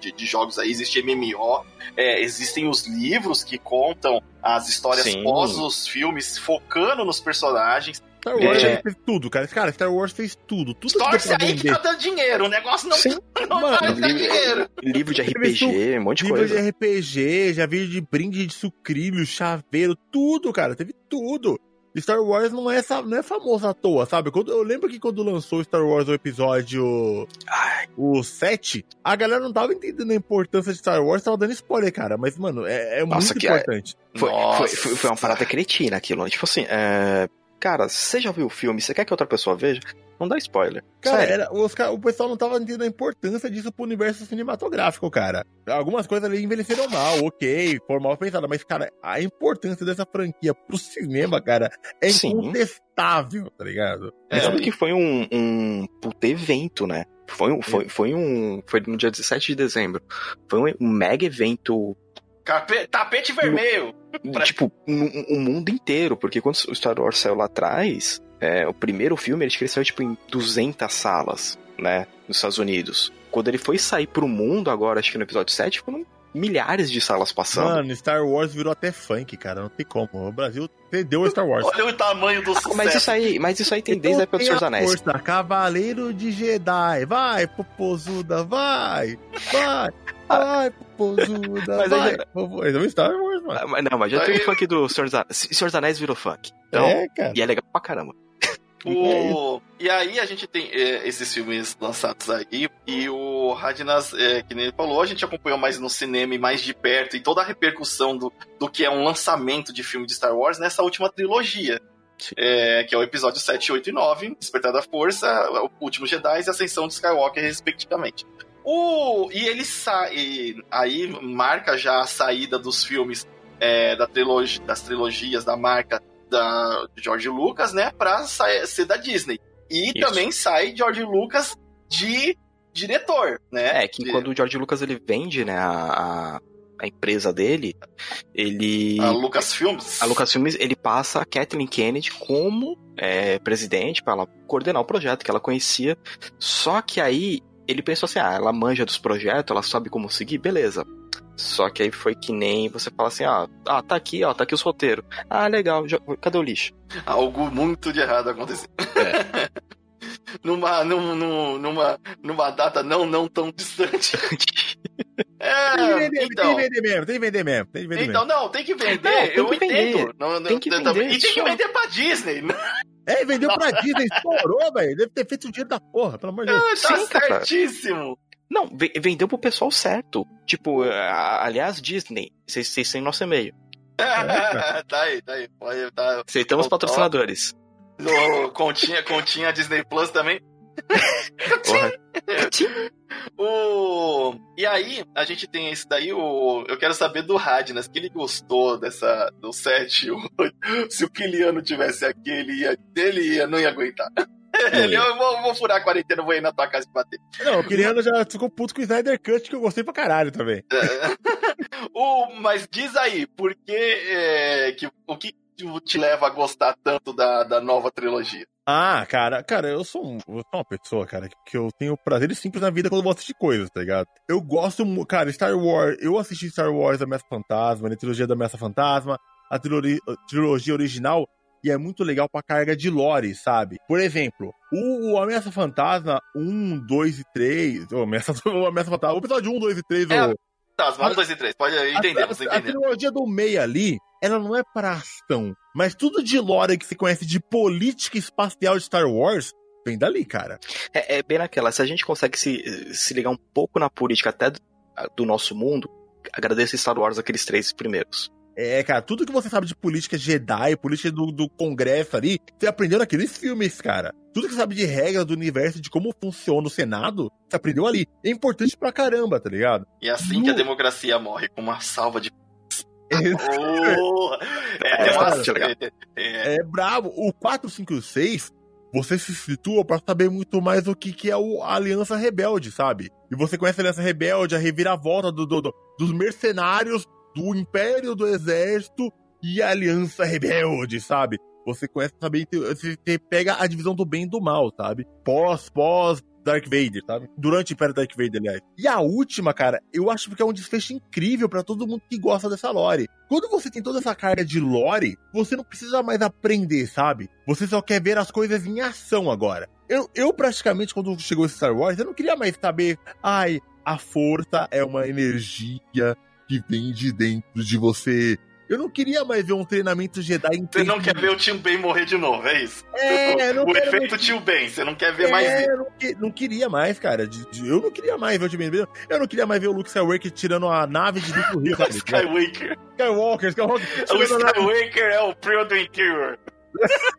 de, de jogos aí, existe MMO, é, existem os livros que contam as histórias Sim. pós os filmes, focando nos personagens. Star Wars É. fez tudo, cara. Cara, Star Wars fez tudo. Tudo que Torce deu pra aí que tá dando dinheiro, o negócio não, Sim. não Mano, tá dando livro- dinheiro. livro de RPG, um monte de Livro coisa. de RPG, já vi de brinde de sucrilho, chaveiro, tudo, cara. Teve tudo. Star Wars não é, não é famoso à toa, sabe? Quando, eu lembro que quando lançou Star Wars o episódio Ai, o 7, a galera não tava entendendo a importância de Star Wars, tava dando spoiler, cara. Mas, mano, é, é Nossa, muito que- importante. Foi, Nossa. foi, foi, foi uma parada cretina aquilo. né? Tipo assim, é... cara, você já viu o filme, você quer que outra pessoa veja? Não dá spoiler. Cara, Sério. era, os, o pessoal não tava entendendo a importância disso pro universo cinematográfico, cara. Algumas coisas ali envelheceram mal, ok, foram mal pensadas, mas, cara, a importância dessa franquia pro cinema, cara, é Sim. incontestável, tá ligado? É, Tanto que foi um, um puta evento, né? Foi, um- foi, foi um. Foi no dia 17 de dezembro. Foi um, um mega evento, Cape- tapete vermelho. tipo, o mundo inteiro. Porque quando o Star Wars saiu lá atrás, é, o primeiro filme ele cresceu tipo em 200 salas, né? Nos Estados Unidos. Quando ele foi sair pro mundo agora, acho que no episódio 7, foram milhares de salas passando. Mano, Star Wars virou até funk, cara, não tem como. O Brasil perdeu o Star Wars. Olha o tamanho do sucesso. Mas isso aí, mas isso aí tem desde a época Então Senhor dos a Anéis. Força, Cavaleiro de Jedi, vai, popozuda, vai, vai, vai, popozuda, Mas aí vai. já- é um Star Wars, mano. Ah, mas Não, mas já tem o funk do Senhor dos Anéis. Senhor dos Anéis virou funk. Então, é, cara. e é legal pra caramba. O... E aí a gente tem é, esses filmes lançados aí, e o Radnas, é, que nem ele falou, a gente acompanhou mais no cinema e mais de perto, e toda a repercussão do, do que é um lançamento de filme de Star Wars nessa última trilogia. É, que é o episódio 7, 8 e 9, Despertar da Força, o Último Jedi e Ascensão de Skywalker, respectivamente. O... E ele sai. Aí marca já a saída dos filmes é, da trilogia, das trilogias da marca da George Lucas, né, pra ser da Disney. E Isso. também sai George Lucas de diretor, né? É, que De- quando o George Lucas ele vende, né, a, a, empresa dele, ele. A Lucasfilms. A Lucasfilmes, ele passa a Kathleen Kennedy como é, presidente para ela coordenar o projeto que ela conhecia. Só que aí ele pensou assim: ah, ela manja dos projetos, ela sabe como seguir, beleza. Só que aí foi que nem você fala assim: ah, ah tá aqui, ó, tá aqui os roteiros. Ah, legal, já- cadê o lixo? Algo muito de errado aconteceu. É. numa, num- num- numa, numa data não, não tão distante. É, Tem que vender, tem então, que vender mesmo, tem que vender mesmo, tem que vender então, não, tem que vender, Não, tem eu que vender. entendo. Não, não, Tem que também- vender, e tem que vender pra Disney. mesmo. É, vendeu pra Disney, estourou, velho. Deve ter feito o dinheiro da porra, pelo amor de Deus. tá Sim, cara. certíssimo. Não, ve- vendeu pro pessoal certo. Tipo, aliás, Disney, vocês têm nosso e-mail. tá aí, tá aí. Pode- Tá, Aceitamos patrocinadores. O- continha, continha Disney Plus também. Porra. O... E aí, a gente tem esse daí, o... eu quero saber do Radnas, que ele gostou dessa, do 7 e 8. Se o Kiliano tivesse aqui, ele ia, ele ia, não ia aguentar. Ele, eu vou, vou furar a quarentena, vou ir na tua casa e bater. Não, o Kiriano já ficou puto com o Snyder Cut, que eu gostei pra caralho também. o, mas diz aí, por que, é, que o que te leva a gostar tanto da, da nova trilogia? Ah, cara, cara, eu sou, um- eu sou uma pessoa, cara, que eu tenho prazeres simples na vida quando eu vou assistir coisas, tá ligado? Eu gosto, cara, Star Wars, eu assisti Star Wars Ameaça Fantasma, a trilogia da Ameaça Fantasma, a trilogia, a trilogia original, e é muito legal pra carga de lore, sabe? Por exemplo, o, o Ameaça Fantasma 1, 2 e 3, o Ameaça, o Ameaça Fantasma, o episódio 1, 2 e 3, É, o, Tá, 1, 2 e 3, pode entender, a, você a, a trilogia do meio ali, ela não é pra ação. Mas tudo de lore que se conhece de política espacial de Star Wars vem dali, cara. É, é bem naquela, se a gente consegue se, se ligar um pouco na política até do, do nosso mundo, agradeço Star Wars aqueles três primeiros. É, cara, tudo que você sabe de política Jedi, política do, do Congresso ali, você aprendeu naqueles filmes, cara. Tudo que você sabe de regras do universo, de como funciona o Senado, você aprendeu ali. É importante pra caramba, tá ligado? E é assim que a democracia morre, com uma salva de. É, É, uma- fácil, legal. é, é, É brabo. O 4, 5 e o 6, você se situa pra saber muito mais o que, que é o, a Aliança Rebelde, sabe? E você conhece a Aliança Rebelde, a reviravolta do, do- do- dos mercenários, do Império, do Exército e a Aliança Rebelde, sabe? Você conhece também, você pega a divisão do bem e do mal, sabe? Pós, pós Dark Vader, sabe? Durante o Império Dark Vader, aliás. E a última, cara, eu acho que é um desfecho incrível pra todo mundo que gosta dessa lore. Quando você tem toda essa carga de lore, você não precisa mais aprender, sabe? Você só quer ver as coisas em ação agora. Eu, eu praticamente, quando chegou esse Star Wars, eu não queria mais saber, ai, a força é uma energia que vem de dentro de você. Eu não queria mais ver um treinamento Jedi Você não quer ver o tio Ben morrer de novo, é isso? É, não o efeito mais- tio Ben, você não quer ver é, mais isso. eu não, que- não queria mais, cara. De- de- eu não queria mais ver o Jimmy Bennett. Eu não queria mais ver o Luke Skywalker tirando a nave de dentro do rio, sabe? Skywalker. Skywalker, Skywalker O. Skywalker é o Prio do Interior.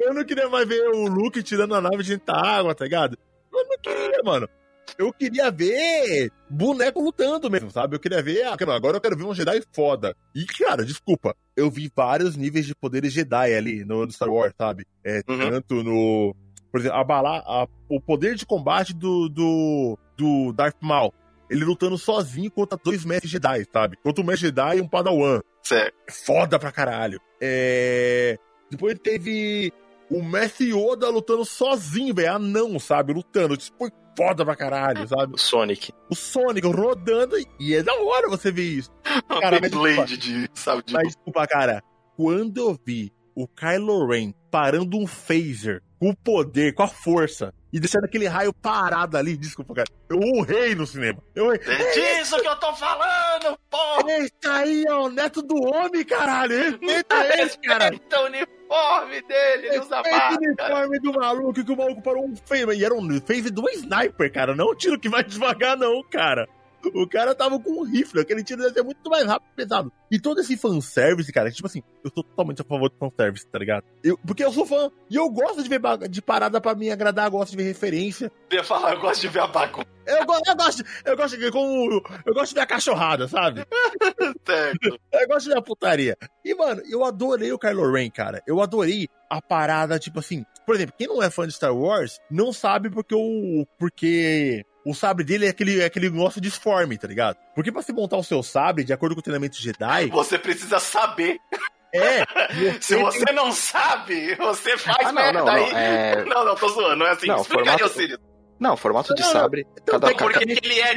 Eu não queria mais ver o Luke tirando a nave de dentro da água, tá ligado? Eu não queria, mano. Eu queria ver boneco lutando mesmo, sabe? Eu queria ver. ah, Agora eu quero ver um Jedi foda. E, cara, desculpa. Eu vi vários níveis de poderes Jedi ali no, Star Wars, sabe? É, Uhum. tanto no. Por exemplo, abalar a- o poder de combate do, do, do Darth Maul. Ele lutando sozinho contra dois mestres Jedi, sabe? Contra um mestre Jedi e um Padawan Certo. foda pra caralho. É... Depois teve o Messi Yoda lutando sozinho, velho. Anão, sabe? Lutando. Foi foda pra caralho, sabe? O Sonic. O Sonic rodando e é da hora você ver isso. Cara, mas Beyblade de, sabe, de... Mas desculpa, cara. Quando eu vi o Kylo Ren parando um phaser com o poder, com a força, e deixando aquele raio parado ali, desculpa, cara. Eu honrei no cinema. Eu honrei. É disso que eu tô falando, porra! Esse aí é o neto do homem, caralho. Respeita esse, cara. Respeita o uniforme dele, ele usa o uniforme do maluco, que o maluco parou um phase. E era um phase do sniper, cara. Não um tiro que vai devagar, não, cara. O cara tava com um rifle, aquele tiro deve ser muito mais rápido e pesado. E todo esse fanservice, cara, tipo assim, eu sou totalmente a favor do fanservice, tá ligado? Eu, porque eu sou fã, e eu gosto de ver de parada pra me agradar, gosto de ver referência. Eu ia falar, eu gosto de ver a bagunça. Eu, eu, gosto, eu gosto de como eu gosto de ver a cachorrada, sabe? certo. Eu gosto de ver a putaria. E, mano, eu adorei o Kylo Ren, cara. Eu adorei a parada, tipo assim. Por exemplo, quem não é fã de Star Wars não sabe porque o. Porque o sabre dele é aquele, é aquele negócio disforme, tá ligado? Porque pra você montar o seu sabre, de acordo com o treinamento Jedi. Você precisa saber. É. Se você tem... não sabe, você faz ah, não, merda não, aí. Não, é... não, não, tô zoando, não é assim. Não, Explica formato... aí, Sirius. Não, formato de não, sabre. Não, cada, porque cada... ele é.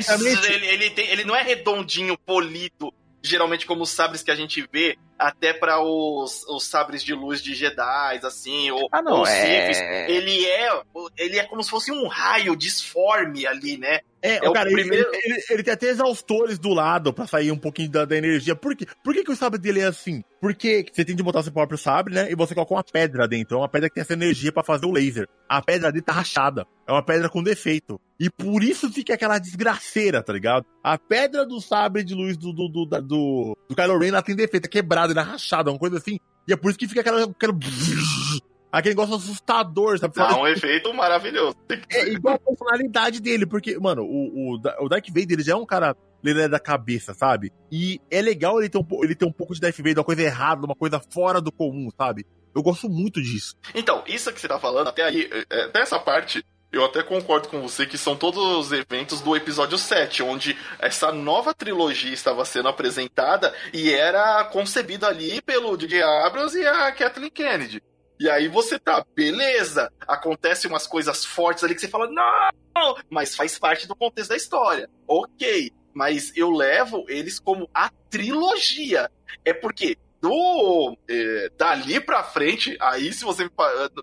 Ele, ele, tem, ele não é redondinho, polido, geralmente como os sabres que a gente vê, até para os, os sabres de luz de Jedi, assim, ou, ah, não, ou é... Ele é ele é como se fosse um raio disforme ali, né? É, é cara, primeiro... ele, ele, ele, tem até exaustores do lado para sair um pouquinho da, da, energia. Por, quê? Por que, que o sabre dele é assim? Porque você tem de botar seu próprio sabre, né? E você coloca uma pedra dentro. É uma pedra que tem essa energia para fazer o laser. A pedra dele tá rachada. É uma pedra com defeito. E por isso fica aquela desgraceira, tá ligado? A pedra do sabre de luz do, do, do, do, do Kylo Ren, ela tem defeito, é quebrada, ela é rachada, uma coisa assim. E é por isso que fica aquela. aquela aquele negócio assustador, sabe? Dá um efeito maravilhoso. É igual a personalidade dele, porque, mano, o, o, o Dark Vader ele já é um cara ele é da cabeça, sabe? E é legal ele ter um, ele ter um pouco de Darth Vader, uma coisa errada, uma coisa fora do comum, sabe? Eu gosto muito disso. Então, isso que você tá falando, até aí, é, até essa parte, eu até concordo com você que são todos os eventos do episódio 7, onde essa nova trilogia estava sendo apresentada e era concebida ali pelo J.J. Abrams e a Kathleen Kennedy. E aí você tá, beleza, acontece umas coisas fortes ali que você fala, não, mas faz parte do contexto da história. Ok, mas eu levo eles como a trilogia. É porque do é, dali pra frente, aí se você me.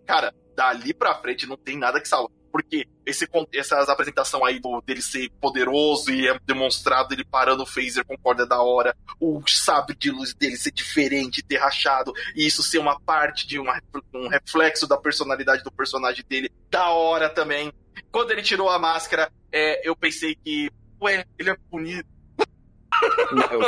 Cara, dali pra frente não tem nada que salva porque esse, essas apresentação aí do, dele ser poderoso e é demonstrado ele parando o phaser com corda da hora, o sabre de luz dele ser diferente, ter rachado, e isso ser uma parte de uma, um reflexo da personalidade do personagem dele, da hora também. Quando ele tirou a máscara, é, eu pensei que, ué, ele é bonito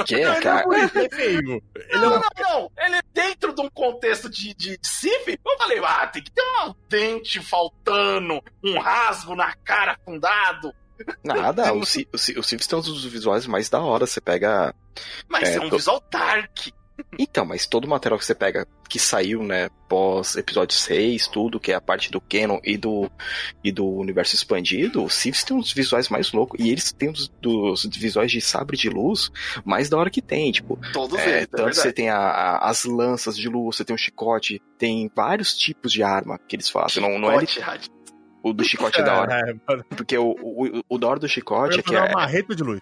o quê, cara? Ele é não, não, não. Ele é dentro de um contexto de, de, de Sif. Eu falei, ah, tem que ter um dente faltando, um rasgo na cara afundado. Nada, o, o, o tem um dos visuais mais da hora. Você pega. Mas é, é um visual dark. Então, mas todo o material que você pega, que saiu, né, pós episódio 6, tudo, que é a parte do canon e do, e do universo expandido, o Sivs tem uns visuais mais loucos, e eles têm os dos visuais de sabre de luz mais da hora que tem, tipo. Todos é, eles, é Tanto é você tem a, a, as lanças de luz, você tem o chicote, tem vários tipos de arma que eles fazem. Não, não é. O do chicote é da hora. É, Porque o, o, o da hora do chicote é que é. uma marreta de luz.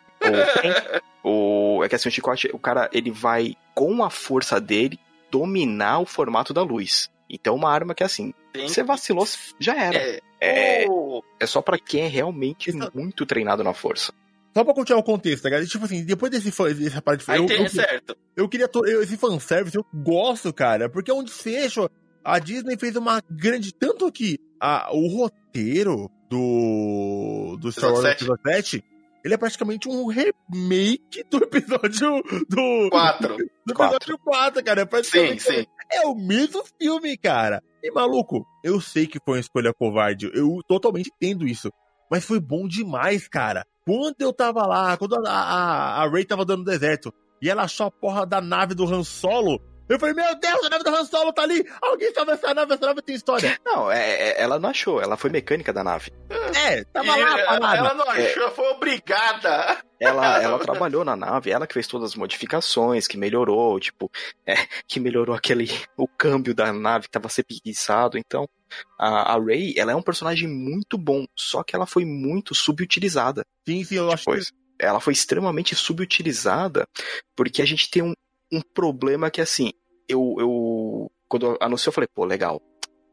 O, o, é que assim, o chicote, o cara, ele vai, com a força dele, dominar o formato da luz. Então, uma arma que, assim, Tem... você vacilou, já era. É, é, oh. é só para quem é realmente Isso... muito treinado na força. Só pra continuar o contexto, tá ligado? Tipo assim, depois desse dessa parte de eu, tem, eu, certo. Eu queria. Eu, esse fanservice eu gosto, cara, porque é um desfecho. A Disney fez uma grande. Tanto que a, o roteiro do. do Star Wars Episódio 7 ele é praticamente um remake do episódio do 4. Do episódio 4, cara. É praticamente sim, sim. É o mesmo filme, cara. E maluco, eu sei que foi uma escolha covarde. Eu totalmente entendo isso. Mas foi bom demais, cara. Quando eu tava lá, quando a, a, a Ray tava dando deserto e ela achou a porra da nave do Han Solo, eu falei, meu Deus, a nave do Han Solo tá ali! Alguém salva essa nave, essa nave tem história. Não, é, é, ela não achou, ela foi mecânica da nave. É, tava e lá, ela, ela não achou, é, ela foi obrigada. Ela, ela trabalhou na nave, ela que fez todas as modificações, que melhorou, tipo, é, que melhorou aquele, o câmbio da nave que tava preguiçado, então... A, a Ray, ela é um personagem muito bom, só que ela foi muito subutilizada. Sim, sim, eu acho que ela foi extremamente subutilizada, porque a gente tem um, um problema que, assim, eu, eu quando anunciou, eu falei, pô, legal.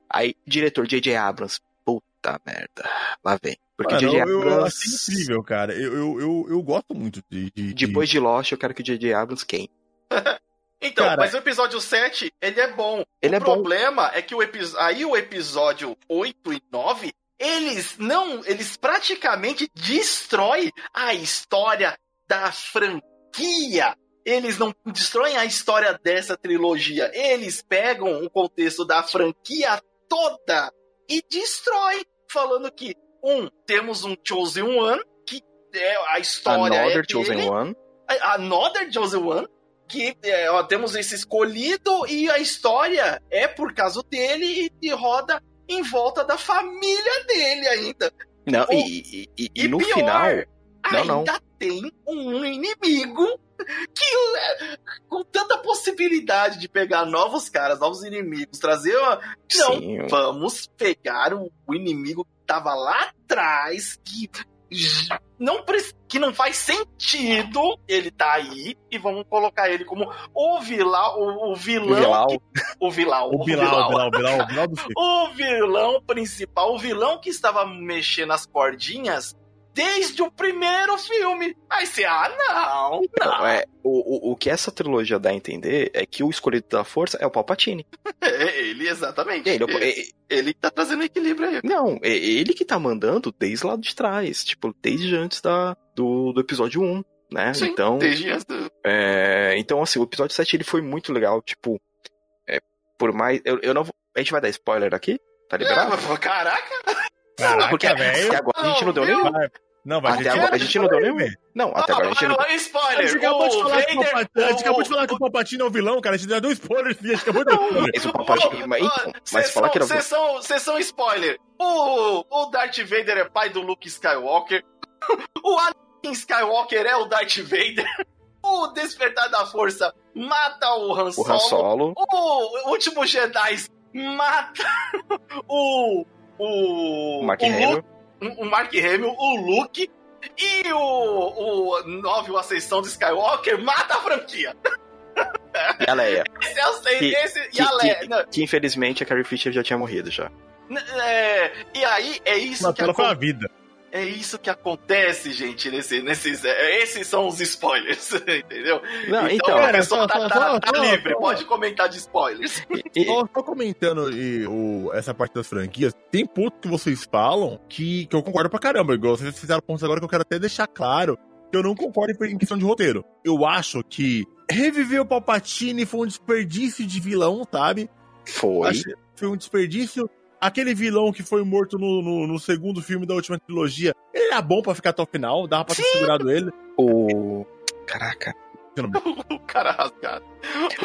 Aí, diretor J.J. Abrams, puta merda, lá vem. Porque J.J. Abrams... Eu achei incrível, cara. Eu, eu, eu, eu gosto muito de, de, Depois de Lost, eu quero que o J.J. Abrams quem? então, cara, mas o episódio 7, ele é bom. Ele o é problema bom. é que o epi... aí o episódio 8 e 9, eles não... Eles praticamente destroem a história da franquia eles não destroem a história dessa trilogia. Eles pegam o contexto da franquia toda e destroem, falando que, um, temos um Chosen One que é, a história Another é Chosen dele, One. Another Chosen One, que é, ó, temos esse escolhido e a história é por causa dele e, e roda em volta da família dele ainda. Não, O- e, e- e- e E no pior, final. Não, ainda não. tem um inimigo que com tanta possibilidade de pegar novos caras, novos inimigos, trazer uma... Não, Sim, vamos pegar o, o inimigo que tava lá atrás, que não, que não faz sentido ele tá aí, e vamos colocar ele como o vilão, o, o vilão, o Vilal. que- o vilão, O Bilal, o Bilal, o Bilal, o Bilal do filme. o vilão principal, o vilão que estava mexendo as cordinhas desde o primeiro filme. Aí você, ah, não, Não, não. é, o, o, o que essa trilogia dá a entender é que o escolhido da força é o Palpatine. É ele, exatamente. Ele, ele, é- ele que tá trazendo equilíbrio aí. não, é ele que tá mandando desde lá de trás, tipo, desde antes da, do, do episódio 1, né? Sim, então, desde antes do... é, então, assim, o episódio 7 ele foi muito legal, tipo, é, por mais. Eu, eu não vou. A gente vai dar spoiler aqui? Tá liberado? É, caraca, Caraca, Porque velho. agora a gente não deu Não, nenhum. Não, vai. Até agora a gente não deu nenhum. Não, até agora a gente não. Ah, spoiler. A gente acabou de o falar que o Vader- Palpatine, a gente acabou de o- falar que o Palpatine é o vilão, cara. A gente já deu spoiler, sim, a gente acabou de dar spoiler. Mas o Palpatine. Mas, então, mas falar que era. Sessão, sessão spoiler. O, o Darth Vader é pai do Luke Skywalker. O Anakin Skywalker é o Darth Vader. O Despertar da Força mata o Han O Solo. Han Solo. O Último Jedi mata o. O. O Mark o Hamill. Luke, o Mark Hamill, o Luke. E o, o 9, o Ascensão do Skywalker, mata a franquia. E a Leia. Esse é o Que- esse, e que- a Leia. que- Que infelizmente a Carrie Fisher já tinha morrido já. É, e aí, é isso, Mas que ela foi a acon- vida. É isso que acontece, gente, nesse, nesses. é, esses são os spoilers, entendeu? Não, então, então. a cara, pessoa só- tá, tá- tá livre, só- pode comentar de spoilers. e- Só, só comentando e, o, essa parte das franquias, tem ponto que vocês falam que, que eu concordo pra caramba. Igual vocês fizeram pontos agora que eu quero até deixar claro que eu não concordo em questão de roteiro. Eu acho que reviver o Palpatine foi um desperdício de vilão, sabe? Foi. Acho foi um desperdício. Aquele vilão que foi morto no, no, no segundo filme da última trilogia, ele era bom pra ficar até o final, dava pra ter segurado ele. O. Caraca. o cara rasgado.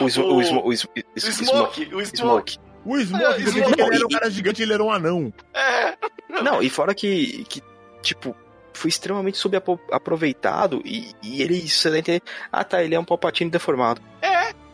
O, O- o, o, O Smo- Smoke, o Smoke. O Smoke, Ah, eu entendi Smoke. que ele era um cara gigante e ele era um anão. É, Não, e fora que, que tipo, foi extremamente subaproveitado e, e ele, você entender, ah tá, ele é um Palpatine deformado.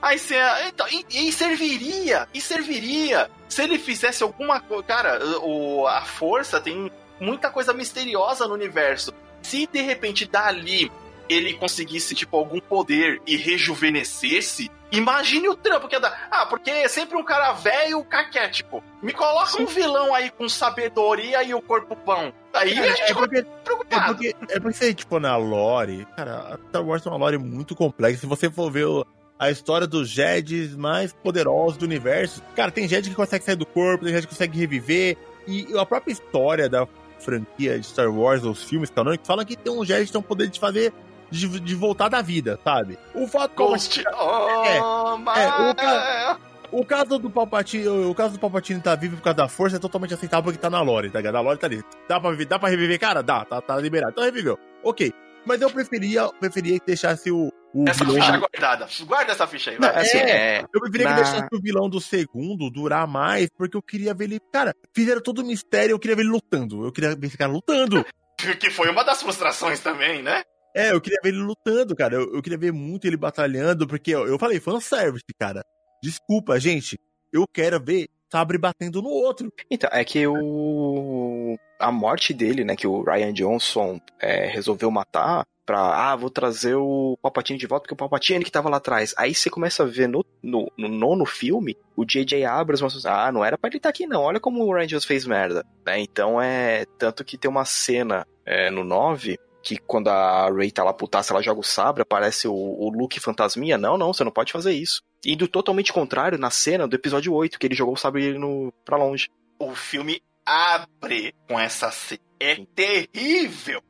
Aí você. Então, e, e serviria, e serviria. Se ele fizesse alguma coisa. Cara, o, a força tem muita coisa misteriosa no universo. Se de repente dali ele conseguisse, tipo, algum poder e rejuvenescesse, imagine o trampo que ia dar. Ah, porque é sempre um cara velho caquético. Me coloca um vilão aí com sabedoria e o corpo pão. Aí a É, gente é porque, é porque, é porque tipo, na lore, cara, a Star Wars é uma lore muito complexa. Se você for ver o- a história dos Jedis mais poderosos do universo, cara, tem Jedi que consegue sair do corpo, tem Jedi que consegue reviver, e a própria história da franquia de Star Wars, os filmes canônicos, fala que tem um Jedi que tem o poder de fazer, de, de voltar da vida, sabe? O fato Ghost. É, é, o ca- O caso do Palpatine, o caso do Palpatine tá vivo por causa da força é totalmente aceitável porque tá na lore, tá ligado? A lore tá ali. Dá pra, dá pra reviver, cara? Dá, tá, tá liberado. Então reviveu. Ok. Mas eu preferia, preferia que deixasse o, o Essa vilão. ficha guardada. Guarda essa ficha aí, Não, vai. assim, é. Eu preferia na- que deixasse o vilão do segundo durar mais, porque eu queria ver ele. Cara, fizeram todo o mistério, eu queria ver ele lutando. Eu queria ver esse cara lutando. Que foi uma das frustrações também, né? É, eu queria ver ele lutando, cara. Eu, eu queria ver muito ele batalhando, porque eu, eu falei, fanservice, cara. Desculpa, gente. Eu quero ver Sabre batendo no outro. Então, é que o. A morte dele, né, que o Ryan Johnson é, resolveu matar pra. Ah, vou trazer o Palpatine de volta, porque o Palpatine que tava lá atrás. Aí você começa a ver no, no, no nono filme o J.J. Abrams mostrando, ah, não era pra ele estar aqui não, olha como o Ryan Johnson fez merda. Né? Então é. Tanto que tem uma cena é, no 9 que quando a Rey tá lá putaça, ela joga o sabre, aparece o, o Luke fantasminha. Não, não, você não pode fazer isso. Indo totalmente contrário na cena do episódio 8, que ele jogou o sabre no, pra longe. O filme abre com essa cena. É terrível.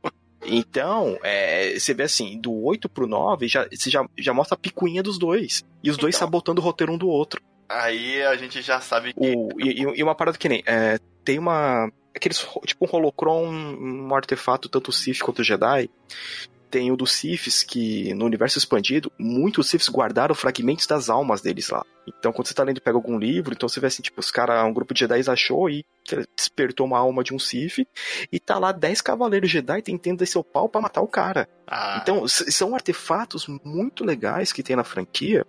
Então, é, você vê assim, do 8 pro 9, já, você já, já mostra a picuinha dos dois. E os dois Então. sabotando o roteiro um do outro. Aí a gente já sabe que. O, e, e- e uma parada que nem. é, tem uma. Aqueles, tipo um holocron, um artefato tanto Sith quanto Jedi. Tem o dos Siths, que no universo expandido, muitos Siths guardaram fragmentos das almas deles lá. Então, quando você tá lendo e pega algum livro, então você vê assim, tipo, os caras, um grupo de Jedi achou e despertou uma alma de um Sith, e tá lá 10 cavaleiros Jedi tentando descer o pau pra matar o cara. Ah, Então, são artefatos muito legais que tem na franquia.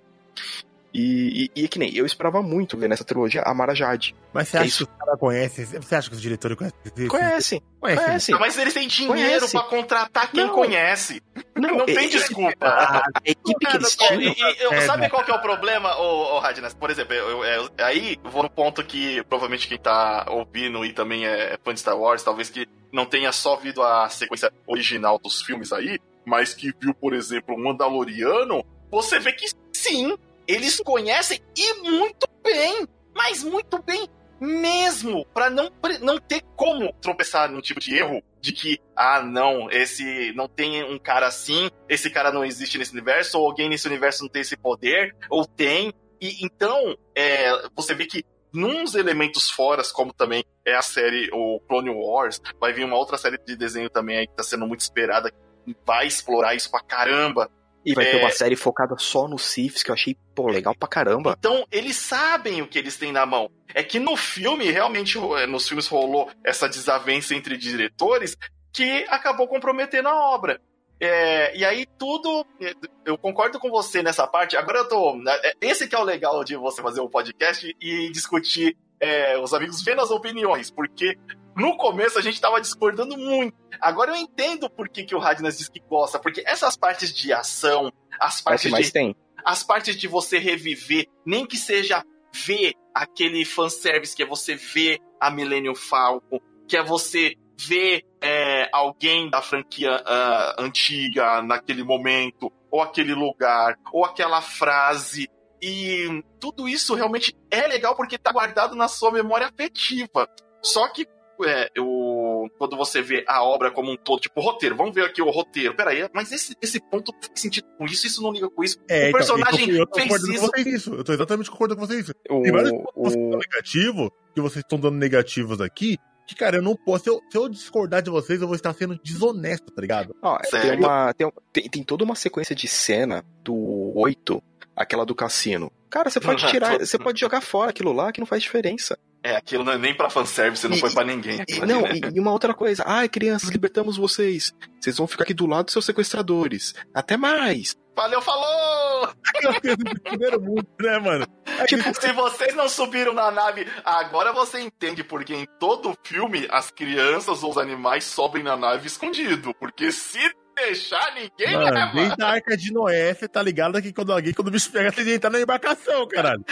E, e, e que nem eu esperava muito ver nessa trilogia a Mara Jade. Mas você É acha isso. que os caras conhecem? Você acha que os diretores conhecem? Conhecem, Conhecem. conhecem. mas eles têm dinheiro Conhece. pra contratar quem Não. conhece. Não, tem é- desculpa. A, a equipe que eles tinham. e- e eu- É, sabe né? qual que é o problema, ô, ô Radnas? Por exemplo, eu, eu- aí vou no ponto que provavelmente quem tá ouvindo e também é fã de Star Wars, talvez que não tenha só visto a sequência original dos filmes aí, mas que viu, por exemplo, o Mandaloriano, você vê que sim, eles conhecem e muito bem, mas muito bem mesmo, pra não, não ter como tropeçar num tipo de erro de que, ah, não, esse não tem um cara assim, esse cara não existe nesse universo, ou alguém nesse universo não tem esse poder, ou tem. E então, é, você vê que nos elementos foras, como também é a série o Clone Wars, vai vir uma outra série de desenho também aí que tá sendo muito esperada, que vai explorar isso pra caramba. E vai ter É. uma série focada só nos Siths, que eu achei, pô, legal pra caramba. Então, eles sabem o que eles têm na mão. É que no filme, realmente, eh, nos filmes rolou essa desavença entre diretores que acabou comprometendo a obra. É, e aí tudo. eh, Eu concordo com você nessa parte. Agora eu tô. eh, Esse que é o legal de você fazer o podcast e discutir eh, os amigos vendo as opiniões. Porque no começo a gente tava discordando muito. Agora eu entendo por que, que o Radnas diz que gosta. Porque essas partes de ação, as É partes que de mais tem. as partes de você reviver, nem que seja ver aquele fanservice, que é você ver a Millennium Falcon, que é você ver é, alguém da franquia ah, antiga naquele momento, ou aquele lugar, ou aquela frase. E tudo isso realmente é legal porque tá guardado na sua memória afetiva. Só que é, eu, quando você vê a obra como um todo, tipo, roteiro, vamos ver aqui o roteiro. Peraí, mas esse, esse ponto faz sentido com isso, isso não liga com isso. É, O então, personagem eu tô, eu tô fez isso. com vocês nisso. Eu tô exatamente concordando com vocês. O, Tem vários pontos que o, são negativos, que vocês estão dando negativos aqui, que, cara, eu não posso. Se eu, se eu discordar de vocês, eu vou estar sendo desonesto, tá ligado? ó, tem, uma, tem, tem, tem toda uma sequência de cena do 8, aquela do cassino. Cara, você pode tirar, você pode jogar fora aquilo lá que não faz diferença. É, aquilo não é nem pra fanservice, não E- foi pra ninguém. E, não, ali, né? e, uma outra coisa. Ai, crianças, libertamos vocês. Vocês vão ficar aqui do lado dos seus sequestradores. Até mais. Valeu, falou! Primeiro mundo, né, mano? É Tipo, Se vocês não subiram na nave, agora você entende porque em todo filme as crianças ou os animais sobem na nave escondido. Porque se deixar, ninguém Mano, leva. desde a arca de Noé, você tá ligado que quando alguém, quando o bicho pega, tem que entrar na embarcação, caralho.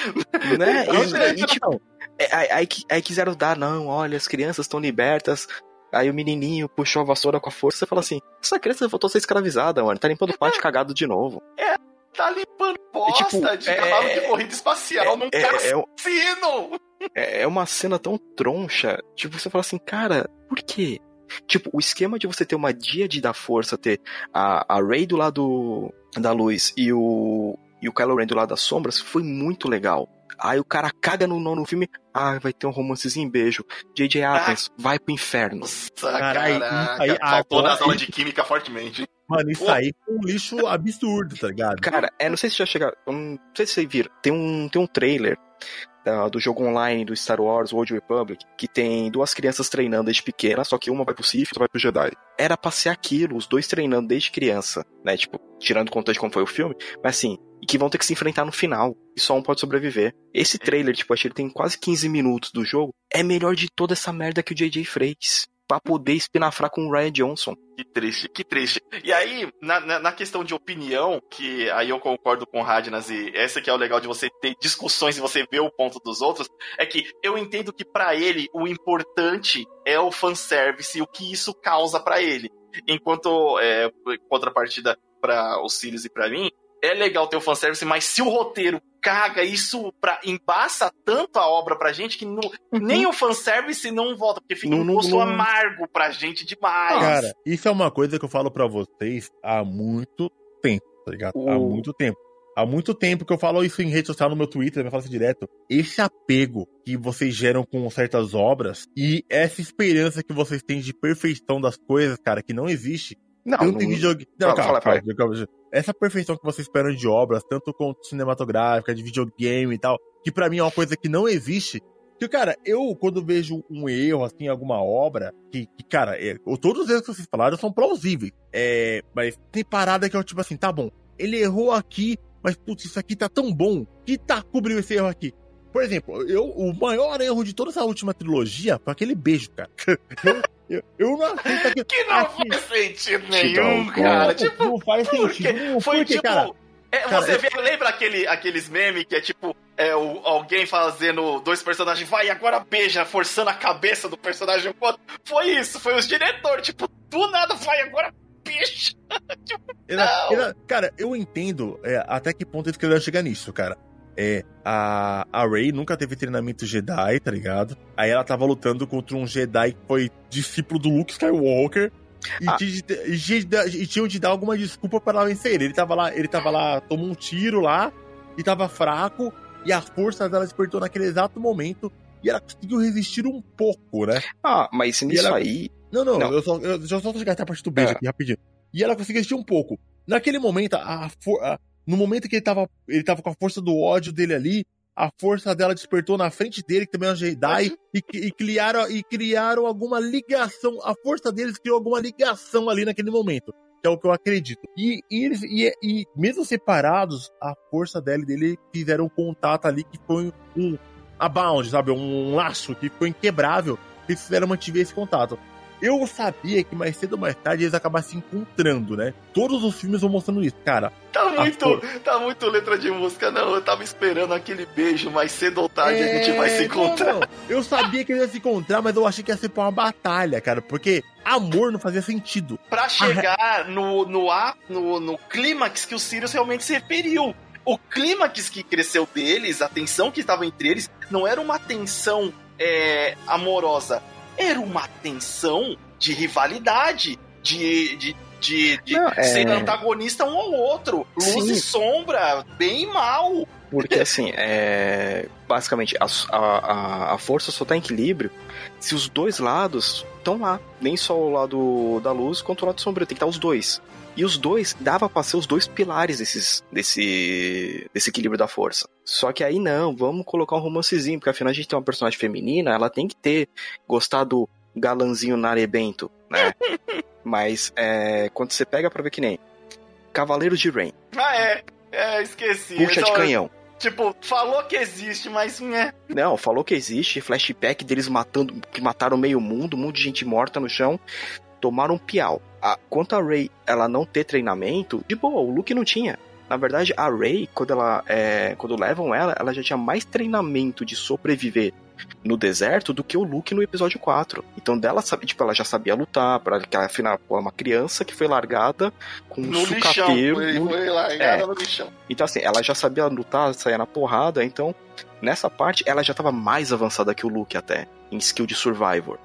né? Não, E, e, tipo, aí, aí, que- aí quiseram dar, não, olha, as crianças estão libertas. Aí o menininho puxou a vassoura com a força e fala assim: essa criança voltou a ser escravizada, mano. Tá limpando o pátio cagado de novo. Tá limpando bosta tipo, de é- cavalo de corrida espacial num É, é, cassino! é, é uma cena tão troncha. Tipo, você fala assim, cara, por quê? Tipo, o esquema de você ter uma Díade da Força, ter a, a Rey do lado da luz e o, e o Kylo Ren do lado das sombras foi muito legal. Aí o cara caga no nono filme, ah, vai ter um romancezinho em beijo. J.J. Abrams, vai pro inferno. Nossa, caraca. isso aí Faltou agora- nas aulas de química fortemente. Mano, isso Pô. aí foi um lixo absurdo, tá ligado? Cara, é, não sei se já chegaram. Não sei se vocês viram. Tem um, tem um trailer do jogo online do Star Wars Old Republic que tem duas crianças treinando desde pequena, só que uma vai pro Sith e outra vai pro Jedi. Era pra ser aquilo, os dois treinando desde criança, né? Tipo, tirando conta de como foi o filme, mas assim, e que vão ter que se enfrentar no final. E só um pode sobreviver. Esse trailer, tipo, acho que ele tem quase 15 minutos do jogo. É melhor de toda essa merda que o JJ fez. Pra poder espinafrar com o Ryan Johnson. Que triste, que triste. E aí, na, na, na questão de opinião, que aí eu concordo com o Radnas, e essa que é o legal de você ter discussões e você ver o ponto dos outros, é que eu entendo que pra ele o importante é o fanservice e o que isso causa pra ele. Enquanto, é, contrapartida pra os Sirius e pra mim, é legal ter o fanservice, mas se o roteiro caga isso pra, embaça tanto a obra pra gente que no, nem o fanservice não volta, porque fica Não- um não- gosto não- amargo pra gente demais. Cara, isso é uma coisa que eu falo pra vocês há muito tempo, tá ligado? Há O- muito tempo. há muito tempo que eu falo isso em rede social, no meu Twitter, eu falo isso direto. Esse apego que vocês geram com certas obras e essa esperança que vocês têm de perfeição das coisas, cara, que não existe. Não, tanto não... em videogame. Não, Fala, calma, fala, calma. Essa perfeição que vocês esperam de obras, tanto quanto cinematográfica, de videogame e tal, que pra mim é uma coisa que não existe. Que, cara, eu, quando vejo um erro, assim, em alguma obra, que, que cara, é, todos os erros que vocês falaram são plausíveis. É, mas tem parada que é tipo assim, tá bom, ele errou aqui, mas, putz, isso aqui tá tão bom, que tá cobriu esse erro aqui. Por exemplo, eu, o maior erro de toda essa última trilogia foi aquele beijo, cara. Eu, eu, não aceito aquilo. Que não Aqui- faz sentido nenhum, cara. Não, Tipo, não faz sentido. Não, Foi porque, tipo. cara, é, cara, você eu- vê, lembra aquele, aqueles memes que é tipo é, o, alguém fazendo dois personagens, vai agora beija, forçando a cabeça do personagem outro? Foi isso, foi os diretores, tipo, do nada, vai agora beija. Era- Não. era- cara, eu entendo é, até que ponto eles queriam chegar nisso, cara. É, a, a Rey nunca teve treinamento Jedi, tá ligado? Aí ela tava lutando contra um Jedi que foi discípulo do Luke Skywalker. E, Ah. tinha de- e tinha e tinham de dar alguma desculpa para ela vencer ele. Ele tava lá, ele tava lá, tomou um tiro lá, e tava fraco, e a força dela despertou naquele exato momento, e ela conseguiu resistir um pouco, né? Ah, mas nisso ela- aí. Não, não, Não. eu só, eu, eu só chegar até a parte do beijo É. aqui rapidinho. E ela conseguiu assistir um pouco. Naquele momento, a, a- no momento que ele tava, ele tava com a força do ódio dele ali, a força dela despertou na frente dele, que também é uma Jedi, e, e criaram, e criaram alguma ligação. A força deles criou alguma ligação ali naquele momento. Que é o que eu acredito. E, e eles, e, e mesmo separados, a força dela e dele fizeram um contato ali que foi um abound, sabe? Um, laço que foi inquebrável. que Eles fizeram mantiver esse contato. Eu sabia que mais cedo ou mais tarde eles acabassem se encontrando, né? Todos os filmes vão mostrando isso. Cara, Tá A muito, tá muito letra de música, não. Eu tava esperando aquele beijo, mas cedo ou tarde a gente vai se É, encontrar. não, não. Eu sabia que eles iam se encontrar, mas eu achei que ia ser pra uma batalha, cara. Porque amor não fazia sentido. Pra chegar no, no, á- no, no clímax que o Sirius realmente se referiu. O clímax que cresceu deles, a tensão que estava entre eles, não era uma tensão é, amorosa, era uma tensão de rivalidade, de, de, de, de Não, é- ser antagonista um ao outro, luz Sim. e sombra, bem e mal. Porque assim, é. Basicamente, a, a, a força só tá em equilíbrio se os dois lados estão lá. Nem só o lado da luz quanto o lado sombrio. Tem que estar os dois. E os dois, dava pra ser os dois pilares desses, desse, desse equilíbrio da força. Só que aí não, vamos colocar um romancezinho, porque afinal a gente tem uma personagem feminina, ela tem que ter gostado do galanzinho narebento, né? Mas é, quando você pega pra ver que nem Cavaleiros de Rain, Ah, é. É, esqueci. puxa de Então, canhão. Tipo, falou que existe, mas né. Não, falou que existe flashback deles matando, que mataram meio mundo, um monte de gente morta no chão, tomaram um piau. A, quanto a Rey, ela não ter treinamento, de boa, o Luke não tinha. Na verdade, a Rey, quando ela, é, quando levam ela, ela já tinha mais treinamento de sobreviver no deserto do que o Luke no episódio 4. Então dela sabe, tipo, ela já sabia lutar, para que afinal pô, é uma criança que foi largada com um No lixão. sucateiro. Foi, no- foi largada É. no lixão. então, assim, ela já sabia lutar, sair na porrada, então, nessa parte, ela já tava mais avançada que o Luke até, em skill de Survivor.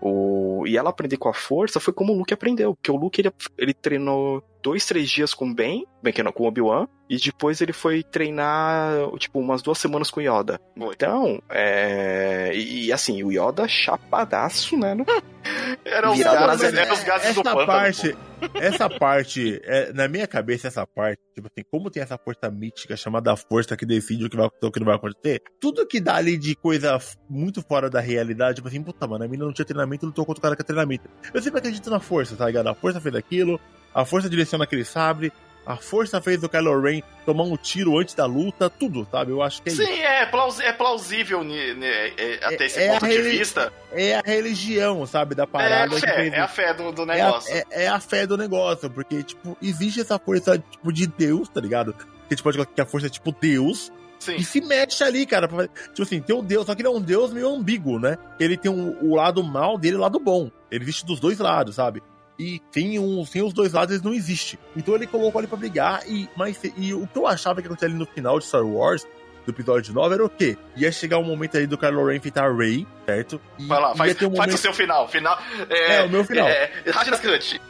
O... E ela aprender com a força foi como o Luke aprendeu, porque o Luke, ele, ele treinou dois, três dias com o Ben, Ben que não, com o Obi-Wan, e depois ele foi treinar, tipo, umas duas semanas com o Yoda. Foi. Então, é... E, e, assim, o Yoda chapadaço, né? no- Era os Virado gases, era os gases essa do pântano. parte, essa parte, é, na minha cabeça, essa parte, tipo assim, como tem essa força mítica chamada força que decide o que vai acontecer o que não vai acontecer, tudo que dá ali de coisa muito fora da realidade, tipo assim, puta, mano, a mina não tinha treinamento, lutou contra o cara que tem treinamento. Eu sempre acredito na força, tá ligado? A força fez aquilo, a força direciona aquele sabre, a força fez o Kylo Ren tomar um tiro antes da luta, tudo, sabe? Eu acho que é isso. Sim, é, plaus- é plausível né, é, até esse é a ponto de vista. É a religião, sabe, da É parada a que fé, é a fé do, do É a, negócio. é- é a fé do negócio, porque, tipo, existe essa força, tipo, de Deus, tá ligado? Que a gente pode colocar que a força é, tipo, Deus, Sim. e se mexe ali, cara. pra Tipo assim, tem um Deus, só que ele é um Deus meio ambíguo, né? Ele tem um- o lado mal dele e o lado bom. Ele existe dos dois lados, sabe? E tem um, sem os dois lados, eles não existem. Então ele colocou ali pra brigar, e, mas, e o que eu achava que acontecia ali no final de Star Wars do episódio 9 era o quê? Ia chegar um momento aí do Kylo Ren enfrentar Rey, certo? E Vai lá, faz, um momento... faz o seu final. final é, é o meu final. É, Radinas Cut.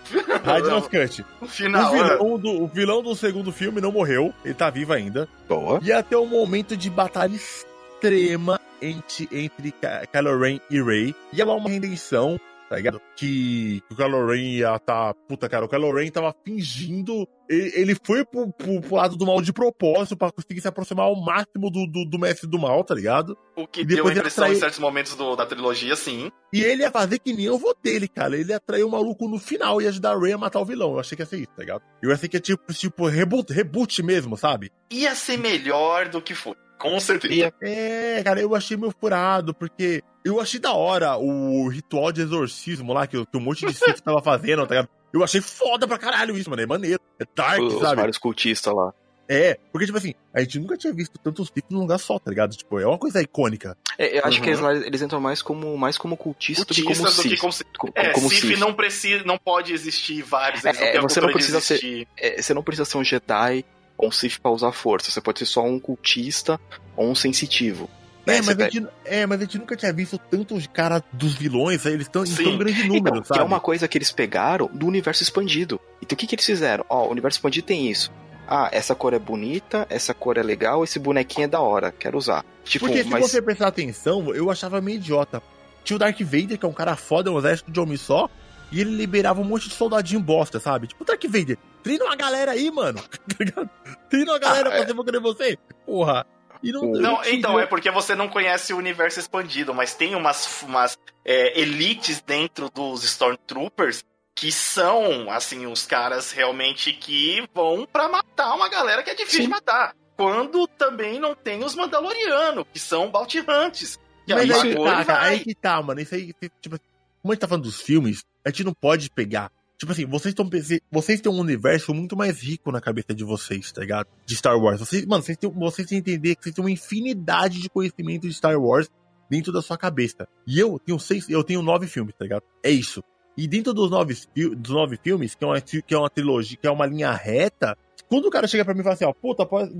Radinas Cut. O final. O vilão, do, o vilão do segundo filme não morreu, ele tá vivo ainda. Boa. Ia ter um momento de batalha extrema entre, entre Kylo Ren e Rey. Ia lá uma redenção tá ligado? Que, que o Kylo Ren ia tá. Puta, cara, o Kylo Ren tava fingindo. Ele, ele foi pro, pro, pro, lado do mal de propósito pra conseguir se aproximar ao máximo do, do, do mestre do mal, tá ligado? O que deu a impressão em certos momentos do, da trilogia, sim. E ele ia fazer que nem eu vou dele, cara. Ele ia atrair o maluco no final e ajudar a Rey a matar o vilão. Eu achei que ia ser isso, tá ligado? Eu achei que ia tipo, tipo reboot, reboot mesmo, sabe? Ia ser melhor do que foi. Com certeza. É, cara, eu achei meio furado, porque eu achei da hora o ritual de exorcismo lá que, que um monte de Sith tava fazendo, tá ligado? Eu achei foda pra caralho isso, mano. É maneiro. É dark, Os sabe? vários cultistas lá. É, porque, tipo assim, a gente nunca tinha visto tantos Sith num lugar só, tá ligado? Tipo, é uma coisa icônica. É, eu acho uhum. que eles, eles, entram mais como, mais como cultista, cultista do que como Sith. Como, é, como Sith, Sith não, precisa, não pode existir vários, é, não você não precisa ser, é, Você não precisa ser um Jedi ou um Sith pra usar força. Você pode ser só um cultista ou um sensitivo. É, mas a gente, é, mas a gente nunca tinha visto tantos caras dos vilões, eles estão em tão grande número, então, sabe? Que é uma coisa que eles pegaram do universo expandido. Então o que, que eles fizeram? Ó, o universo expandido tem isso. Ah, essa cor é bonita, essa cor é legal, esse bonequinho é da hora, quero usar. Tipo, Porque se mas... você prestar atenção, eu achava meio idiota. Tinha o Dark Vader, que é um cara foda, um exército de homem só, e ele liberava um monte de soldadinho bosta, sabe? Tipo, o Dark Vader, treina uma galera aí, mano. treina uma galera ah, pra é... ser você. Porra. Não, não então, é porque você não conhece o universo expandido, mas tem umas, umas é, elites dentro dos Stormtroopers que são, assim, os caras realmente que vão para matar uma galera que é difícil Sim. de matar. Quando também não tem os Mandalorianos, que são Bounty. Mas aí, aí, tá, cara, aí que tá, mano. Isso aí, tipo, como a gente tá falando dos filmes, a gente não pode pegar Tipo assim, vocês estão vocês têm um universo muito mais rico na cabeça de vocês, tá ligado? De Star Wars. Vocês, mano, vocês têm, vocês têm que entender que vocês têm uma infinidade de conhecimento de Star Wars dentro da sua cabeça. E eu tenho seis, eu tenho nove filmes, tá ligado? É isso. E dentro dos nove, dos nove filmes, que é, uma, que é uma trilogia, que é uma linha reta, quando o cara chega pra mim e fala assim, ó, puta, pode,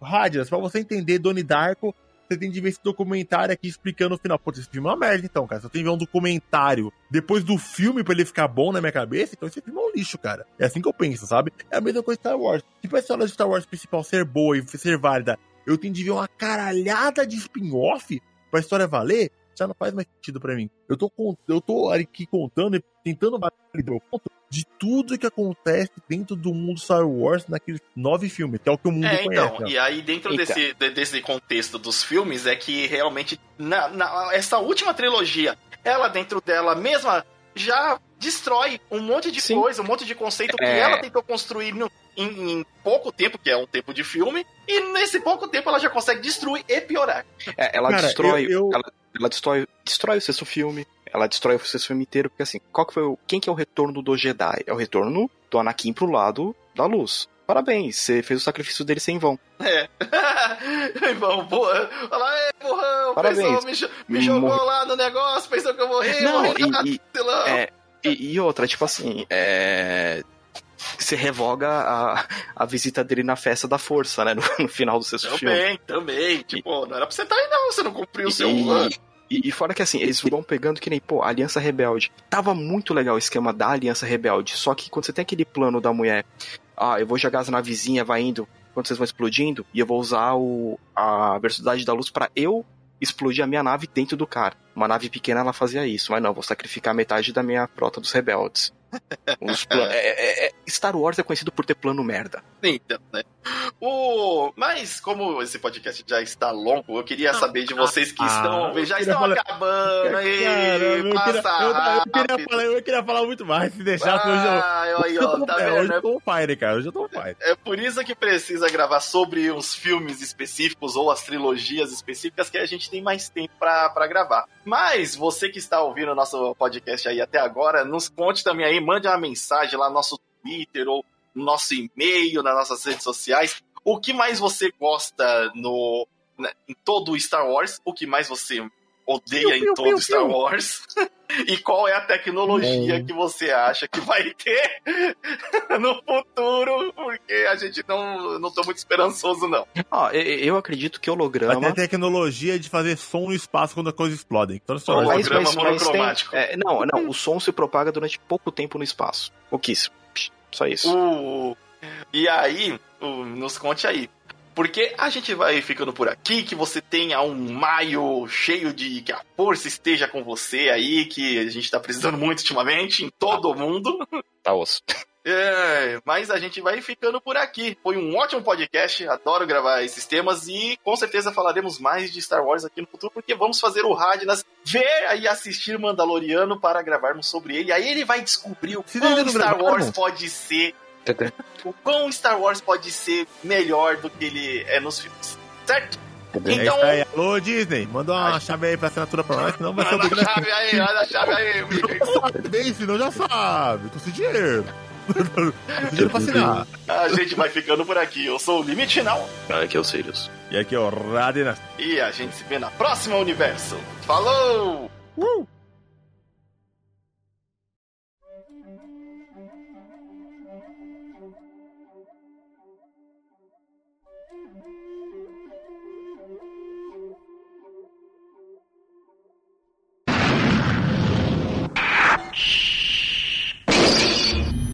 Rádias, pra você entender Donnie Darko, você tem de ver esse documentário aqui explicando o final. Pô, esse filme é uma merda, então, cara. Você tem que ver um documentário depois do filme pra ele ficar bom na minha cabeça, então esse filme é um lixo, cara. É assim que eu penso, sabe? É a mesma coisa Star Wars. Se a história de Star Wars principal ser boa e ser válida, eu tenho de ver uma caralhada de spin-off pra história valer, já não faz mais sentido para mim. Eu tô, eu tô aqui contando e tentando ponto de tudo que acontece dentro do mundo Star Wars naqueles nove filmes, que é o que o mundo é, conhece. Então, e aí dentro desse, desse contexto dos filmes é que realmente na, na, essa última trilogia, ela dentro dela mesma já destrói um monte de Sim. coisa, um monte de conceito é... que ela tentou construir no, em, em, pouco tempo, que é um tempo de filme, e nesse pouco tempo ela já consegue destruir e piorar. É, ela Cara, destrói. Eu, eu... Ela, ela destrói, destrói o sexto filme, ela destrói o filme inteiro, porque assim, qual que foi o. Quem que é o retorno do Jedi? É o retorno do Anakin pro lado da luz. Parabéns, você fez o sacrifício dele sem vão. É. em vão, boa. Olha lá, é, burrão, Parabéns. Pensou, me, me jogou lá no negócio, pensou que eu morri, Não, morri e, e, é, e, e, outra, tipo assim, é. Você revoga a, a visita dele na festa da força, né? No, no final do sexto também, filme. Também, também. Tipo, não era pra você estar tá aí, não. Você não cumpriu o seu. E, e, fora que assim, eles vão pegando que nem, pô, Aliança Rebelde. Tava muito legal o esquema da Aliança Rebelde. Só que quando você tem aquele plano da mulher, ah, eu vou jogar as navezinha, vai indo, quando vocês vão explodindo, e eu vou usar o, a velocidade da luz para eu explodir a minha nave dentro do cara. Uma nave pequena ela fazia isso, mas não, vou sacrificar metade da minha frota dos rebeldes. Plan... É, é, é, Star Wars é conhecido por ter plano merda. Então, né? O... Mas, como esse podcast já está longo, eu queria saber de vocês que estão. Ah, já estão falar... acabando aí. eu, queria, eu, queria falar, eu queria falar muito mais. Se deixar, ah, hoje eu. Aí, ó, tá Hoje eu tô fire, cara. Hoje eu tô fire. É por isso que precisa gravar sobre os filmes específicos ou as trilogias específicas que a gente tem mais tempo pra, pra gravar. Mas você que está ouvindo o nosso podcast aí até agora, nos conte também aí, mande uma mensagem lá no nosso Twitter ou no nosso e-mail, nas nossas redes sociais. O que mais você gosta no, né, em todo o Star Wars? O que mais você odeia Piu, piu, em todo piu, Star piu. Wars? e qual é a tecnologia que você acha que vai ter no futuro? Porque a gente não, não tô muito esperançoso, não. Ó, eu, eu acredito que Vai ter holograma. a tecnologia de fazer som no espaço quando as coisas explodem. Então, só Mas, holograma mas, mas tem, monocromático. é, não, não, o som se propaga durante pouco tempo no espaço. Pouquíssimo. Só isso. O... E aí, nos conte aí. Porque a gente vai ficando por aqui, que você tenha um maio cheio de que a força esteja com você aí, que a gente tá precisando muito ultimamente em todo o mundo. Tá osso. É, mas a gente vai ficando por aqui. Foi um ótimo podcast, adoro gravar esses temas e com certeza falaremos mais de Star Wars aqui no futuro, porque vamos fazer o Radnas ver e assistir Mandaloriano para gravarmos sobre ele. Aí ele vai descobrir o não Star? Wars pode ser o quão Star Wars pode ser melhor do que ele é nos filmes. Certo? É Então, isso aí. Alô, Disney, manda uma chave aí pra assinatura pra nós, senão vai ser manda a chave aí, manda a chave aí, bem, senão já sabe. Tô sem dinheiro. Tô sem dinheiro pra assinar. A gente vai ficando por aqui. Eu sou o Limite Final Ah, aqui é o Sirius. E aqui, ó, Radena. e a gente se vê na próxima Universo. Falou! Uh!